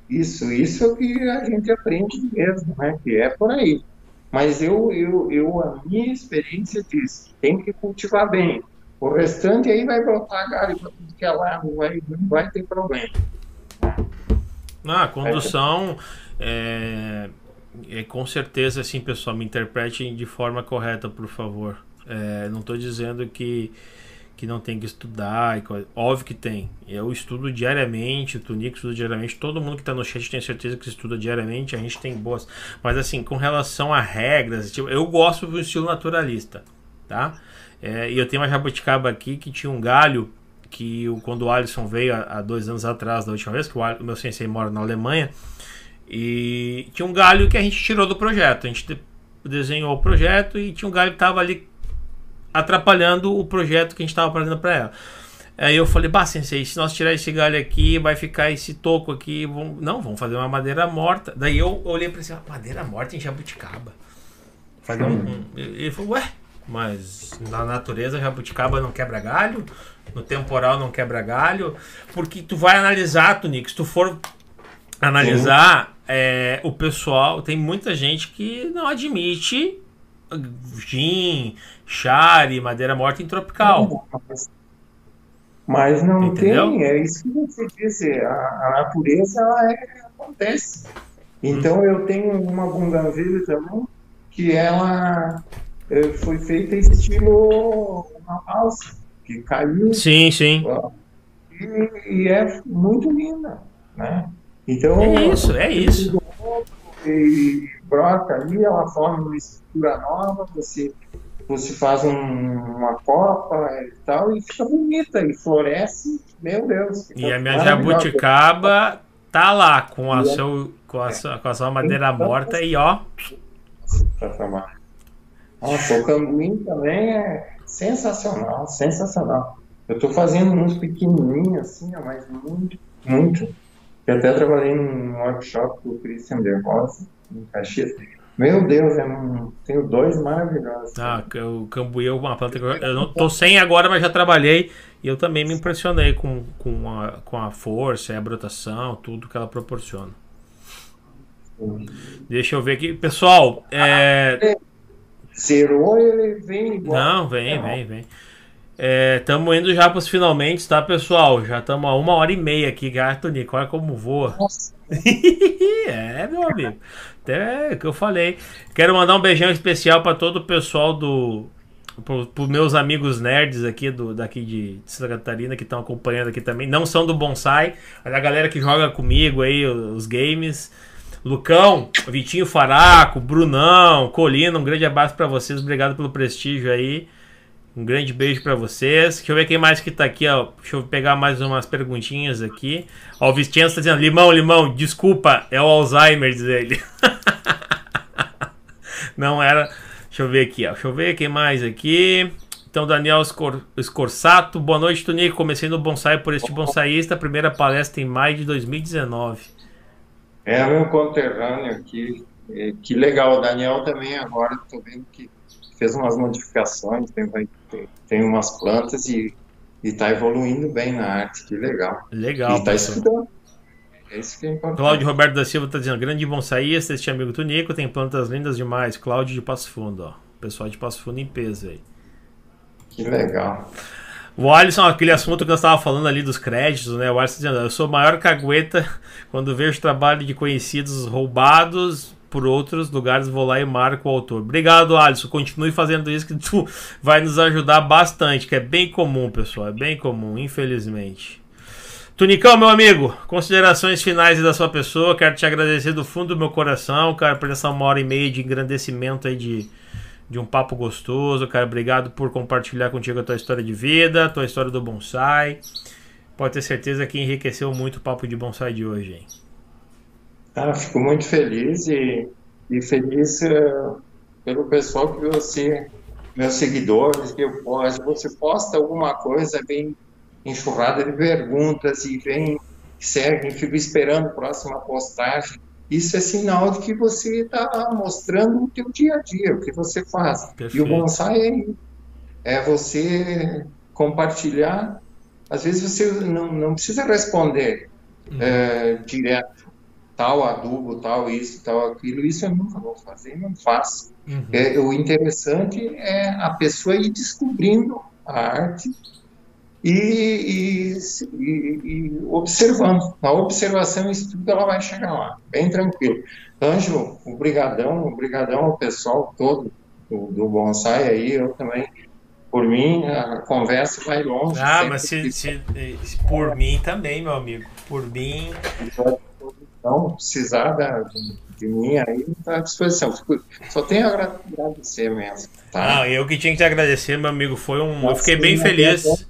Speaker 2: isso, isso é o que a gente aprende mesmo, né? Que é por aí. Mas eu, eu, eu a minha experiência diz que tem que cultivar bem. O restante aí vai brotar galho para tudo que é lá, não vai, não vai ter problema.
Speaker 1: Ah, a condução é, é, com certeza assim, pessoal, me interpretem de forma correta, por favor. É, não estou dizendo que que não tem que estudar. Óbvio que tem. Eu estudo diariamente, o Tunico estuda diariamente, todo mundo que está no chat tem certeza que estuda diariamente, a gente tem boas. Mas assim, com relação a regras, tipo, eu gosto do estilo naturalista, tá? É, e eu tenho uma jabuticaba aqui que tinha um galho que quando o Alisson veio há, dois anos atrás, da última vez, que o meu sensei mora na Alemanha, e tinha um galho que a gente tirou do projeto. A gente desenhou o projeto e tinha um galho que estava ali atrapalhando o projeto que a gente estava fazendo para ela. Aí eu falei, bah, sensei, se nós tirar esse galho aqui, vai ficar esse toco aqui. Vamos... Não, vamos fazer uma madeira morta. Daí eu olhei para ele madeira morta em jabuticaba. Fazer um, um... Ele falou, ué, mas na natureza jabuticaba não quebra galho, no temporal não quebra galho, porque tu vai analisar, Tunico, se tu for analisar, é, o pessoal, tem muita gente que não admite gin, chare, madeira morta em tropical.
Speaker 2: Mas não Entendeu? tem, é isso que você disse, a, a natureza ela é, acontece. Então hum. eu tenho uma bunganvilha também que ela é, foi feita estilo uma balsa, que caiu.
Speaker 1: Sim, sim.
Speaker 2: E, e, é muito linda, né? Então,
Speaker 1: é isso, é isso.
Speaker 2: E brota ali, ela forma uma estrutura nova, você, você faz um, uma copa e tal, e fica bonita, e floresce, meu Deus.
Speaker 1: E a minha jabuticaba tá lá, com a, seu, com a, sua, com a sua madeira morta e ó.
Speaker 2: Pra tomar. Nossa, o cambuim também é. sensacional, sensacional. Eu estou fazendo uns pequenininhos assim, mas muito, muito. Eu até trabalhei num workshop com o Christian De Rosa, em Caxias. Meu Deus, eu não... tenho dois maravilhosos.
Speaker 1: Ah, o cambuí é uma planta que eu, eu não tô sem agora, mas já trabalhei e eu também me impressionei com, com, a, com a força, a brotação, tudo que ela proporciona. Deixa eu ver aqui. Pessoal, é.
Speaker 2: Zerou, ele vem igual.
Speaker 1: Não, vem, vem, vem. Estamos é, indo já para os finalmente, tá, pessoal? Já estamos a uma hora e meia aqui, gato Nico. Olha como voa. *laughs* É, meu amigo. Até o que eu falei. Quero mandar um beijão especial para todo o pessoal do. Para os meus amigos nerds aqui do, daqui de Santa Catarina que estão acompanhando aqui também. Não são do bonsai, mas a galera que joga comigo aí, os games. Lucão, Vitinho Faraco, Brunão, Colina, um grande abraço para vocês, obrigado pelo prestígio aí. Um grande beijo para vocês. Deixa eu ver quem mais que tá aqui, ó. Deixa eu pegar mais umas perguntinhas aqui. Ó, o Vitinho tá dizendo: Limão, limão, desculpa, é o Alzheimer, diz ele. *laughs* Não era. Deixa eu ver aqui, ó. Deixa eu ver quem mais aqui. Então, Daniel Scor Scorsato. Boa noite, Tonico. Comecei no bonsai por este bonsaísta. Primeira palestra em maio de 2019.
Speaker 2: É meu conterrâneo aqui. Que legal. O Daniel também agora, estou vendo que fez umas modificações, tem, tem, tem umas plantas e está evoluindo bem na arte. Que legal.
Speaker 1: Legal.
Speaker 2: E está estudando. É isso que é importante.
Speaker 1: Cláudio Roberto da Silva está dizendo: grande bonsaísta, este amigo Tunico tem plantas lindas demais. Cláudio de Passo Fundo, ó. Pessoal de Passo Fundo em peso aí.
Speaker 2: Que legal.
Speaker 1: O Alisson, aquele assunto que nós estávamos falando ali dos créditos, né? O Alisson dizendo, eu sou maior cagueta *laughs* quando vejo trabalho de conhecidos roubados por outros lugares, vou lá e marco o autor. Obrigado, Alisson. Continue fazendo isso que tu vai nos ajudar bastante, que é bem comum, pessoal. É bem comum, infelizmente. Tunicão, meu amigo, considerações finais da sua pessoa. Quero te agradecer do fundo do meu coração, cara, por essa uma hora e meia de engrandecimento aí de de um papo gostoso. Cara, obrigado por compartilhar contigo a tua história de vida, a tua história do bonsai. Pode ter certeza que enriqueceu muito o papo de bonsai de hoje, hein?
Speaker 2: Fico muito feliz e, e feliz uh, pelo pessoal que você, meus seguidores, que eu posto. Você posta alguma coisa, vem enxurrada de perguntas e vem, segue, fico esperando a próxima postagem isso é sinal de que você está mostrando o teu dia a dia, o que você faz. Perfeito. E o bonsai é, é você compartilhar. Às vezes você não, não precisa responder uhum. é, direto, tal adubo, tal isso, tal aquilo. Isso eu nunca vou fazer, não faço. Uhum. É, o interessante é a pessoa ir descobrindo a arte e, e, e, observando. Na observação e estudo ela vai chegar lá, bem tranquilo. Ângelo, obrigadão, obrigadão ao pessoal todo do, do Bonsai aí, eu também, por mim, a conversa vai longe.
Speaker 1: Ah, mas se, se, se, por mim também, meu amigo, por mim...
Speaker 2: Então, precisar da, de, de mim aí, está à disposição. Só tenho a agradecer mesmo. Tá?
Speaker 1: Ah, eu que tinha que te agradecer, meu amigo, foi um... eu fiquei bem feliz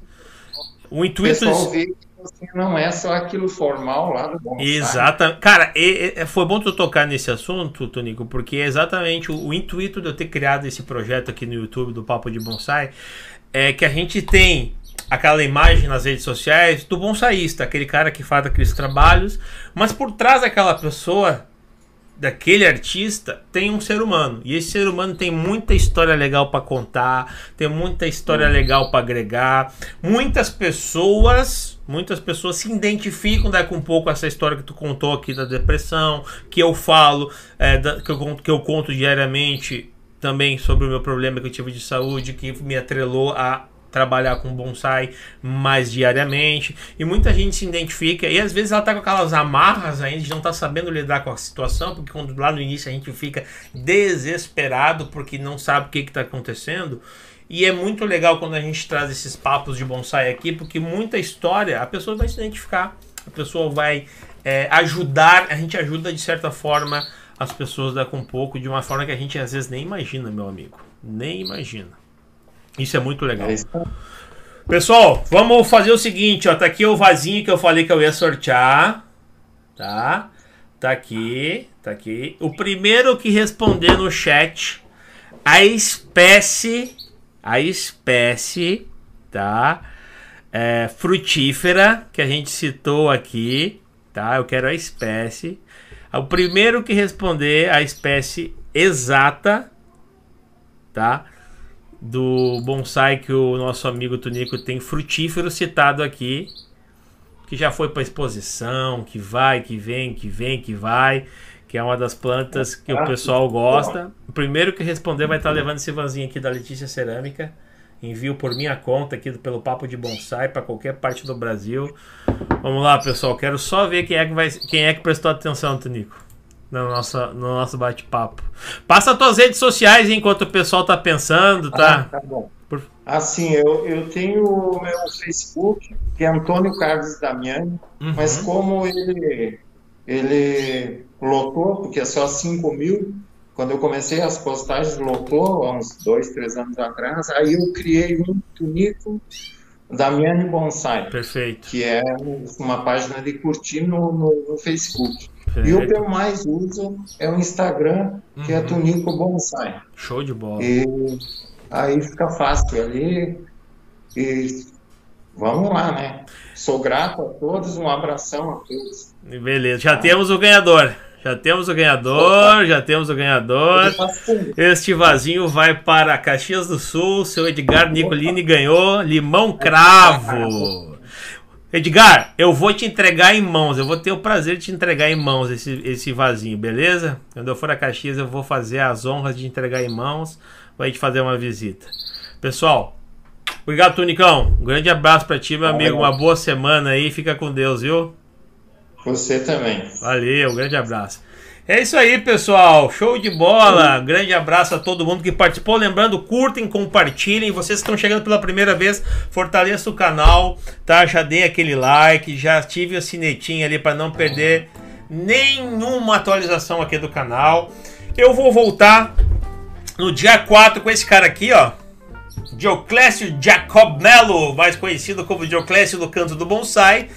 Speaker 1: o intuito. O
Speaker 2: você não é só aquilo formal lá do bom.
Speaker 1: Exatamente. Cara, e, e, foi bom tu tocar nesse assunto, Tonico, porque é exatamente o, o, intuito de eu ter criado esse projeto aqui no YouTube do Papo de Bonsai é que a gente tem aquela imagem nas redes sociais do bonsaísta, aquele cara que faz aqueles trabalhos, mas por trás daquela pessoa daquele artista tem um ser humano e esse ser humano tem muita história legal para contar, tem muita história legal para agregar. Muitas pessoas, muitas pessoas se identificam daqui um pouco essa história que tu contou aqui da depressão, que eu falo, é, da, que, eu, que eu conto diariamente também sobre o meu problema que eu tive de saúde, que me atrelou a trabalhar com bonsai mais diariamente. E muita gente se identifica. E às vezes ela tá com aquelas amarras ainda, de não tá sabendo lidar com a situação, porque quando lá no início a gente fica desesperado porque não sabe o que está acontecendo. E é muito legal quando a gente traz esses papos de bonsai aqui, porque muita história a pessoa vai se identificar, a pessoa vai é, ajudar, a gente ajuda de certa forma as pessoas daqui um pouco, de uma forma que a gente às vezes nem imagina, meu amigo. Nem imagina. Isso é muito legal. É Pessoal, vamos fazer o seguinte, ó. Tá aqui o vasinho que eu falei que eu ia sortear. Tá? Tá aqui, tá aqui. O primeiro que responder no chat a espécie a espécie, tá? É, frutífera que a gente citou aqui, tá? Eu quero a espécie. O primeiro que responder a espécie exata, tá? Do bonsai que o nosso amigo Tunico tem frutífero citado aqui, que já foi para exposição, que vai, que vem, que vem, que vai, que é uma das plantas que o pessoal gosta. O primeiro que responder vai estar levando esse vanzinho aqui da Letícia Cerâmica. Envio por minha conta aqui pelo Papo de Bonsai para qualquer parte do Brasil. Vamos lá, pessoal. Quero só ver quem é que, vai, quem é que prestou atenção, Tonico, no nosso, no nosso bate-papo. Passa as tuas redes sociais enquanto o pessoal tá pensando, tá?
Speaker 2: Ah, tá bom. Por... Assim, eu, eu tenho o meu Facebook, que é Antônio Carlos Damiani, uhum. mas como ele, ele lotou, porque é só 5 mil, quando eu comecei as postagens, lotou, há uns dois, três anos atrás, aí eu criei um Tunico Damiani Bonsai.
Speaker 1: Perfeito.
Speaker 2: Que é uma página de curtir no, no, no Facebook. Perfeito. E o que eu mais uso é o Instagram, que é uhum. é Tunico Bonsai.
Speaker 1: Show de bola.
Speaker 2: E aí fica fácil ali. E vamos lá, né? Sou grato a todos, um abração a todos.
Speaker 1: Beleza, já temos o ganhador. Já temos o ganhador, já temos o ganhador. Este vasinho vai para Caxias do Sul. Seu Edgar Nicolini ganhou limão cravo. Edgar, eu vou te entregar em mãos. Eu vou ter o prazer de te entregar em mãos esse, esse vasinho, beleza? Quando eu for a Caxias, eu vou fazer as honras de entregar em mãos. Vai te fazer uma visita. Pessoal, obrigado, Tunicão. Um grande abraço para ti, meu amigo. Uma boa semana aí. Fica com Deus, viu?
Speaker 2: Você também.
Speaker 1: Valeu, grande abraço. É isso aí, pessoal. Show de bola. Grande abraço a todo mundo que participou. Lembrando, curtem, compartilhem. Vocês que estão chegando pela primeira vez, fortaleça o canal, tá? Já dei aquele like, já ative o sinetinho ali para não perder nenhuma atualização aqui do canal. Eu vou voltar no dia 4 com esse cara aqui, ó. Dioclésio Jacob Mello, mais conhecido como Dioclésio do Canto do Bonsai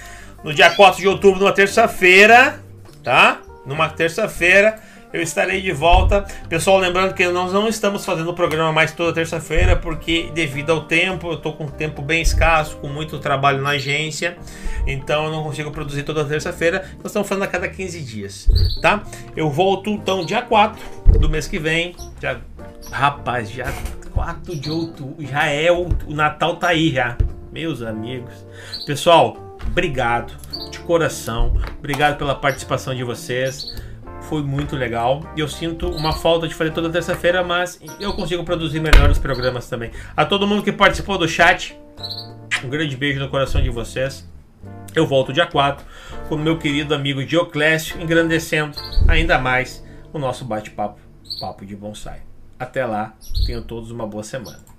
Speaker 1: no dia 4 de outubro, numa terça-feira, tá? Numa terça-feira eu estarei de volta. Pessoal, lembrando que nós não estamos fazendo o programa mais toda terça-feira, porque devido ao tempo, eu estou com um tempo bem escasso, com muito trabalho na agência, então eu não consigo produzir toda terça-feira. Nós estamos fazendo a cada 15 dias, tá? Eu volto então dia 4 do mês que vem. Já, rapaz, já 4 de outubro, já é o, o Natal tá aí já, meus amigos. Pessoal, obrigado de coração. Obrigado pela participação de vocês. Foi muito legal. Eu sinto uma falta de fazer toda terça-feira, mas eu consigo produzir melhor os programas também. A todo mundo que participou do chat, um grande beijo no coração de vocês. Eu volto dia 4 com meu querido amigo Dioclésio, engrandecendo ainda mais o nosso bate-papo, papo de bonsai. Até lá, tenham todos uma boa semana.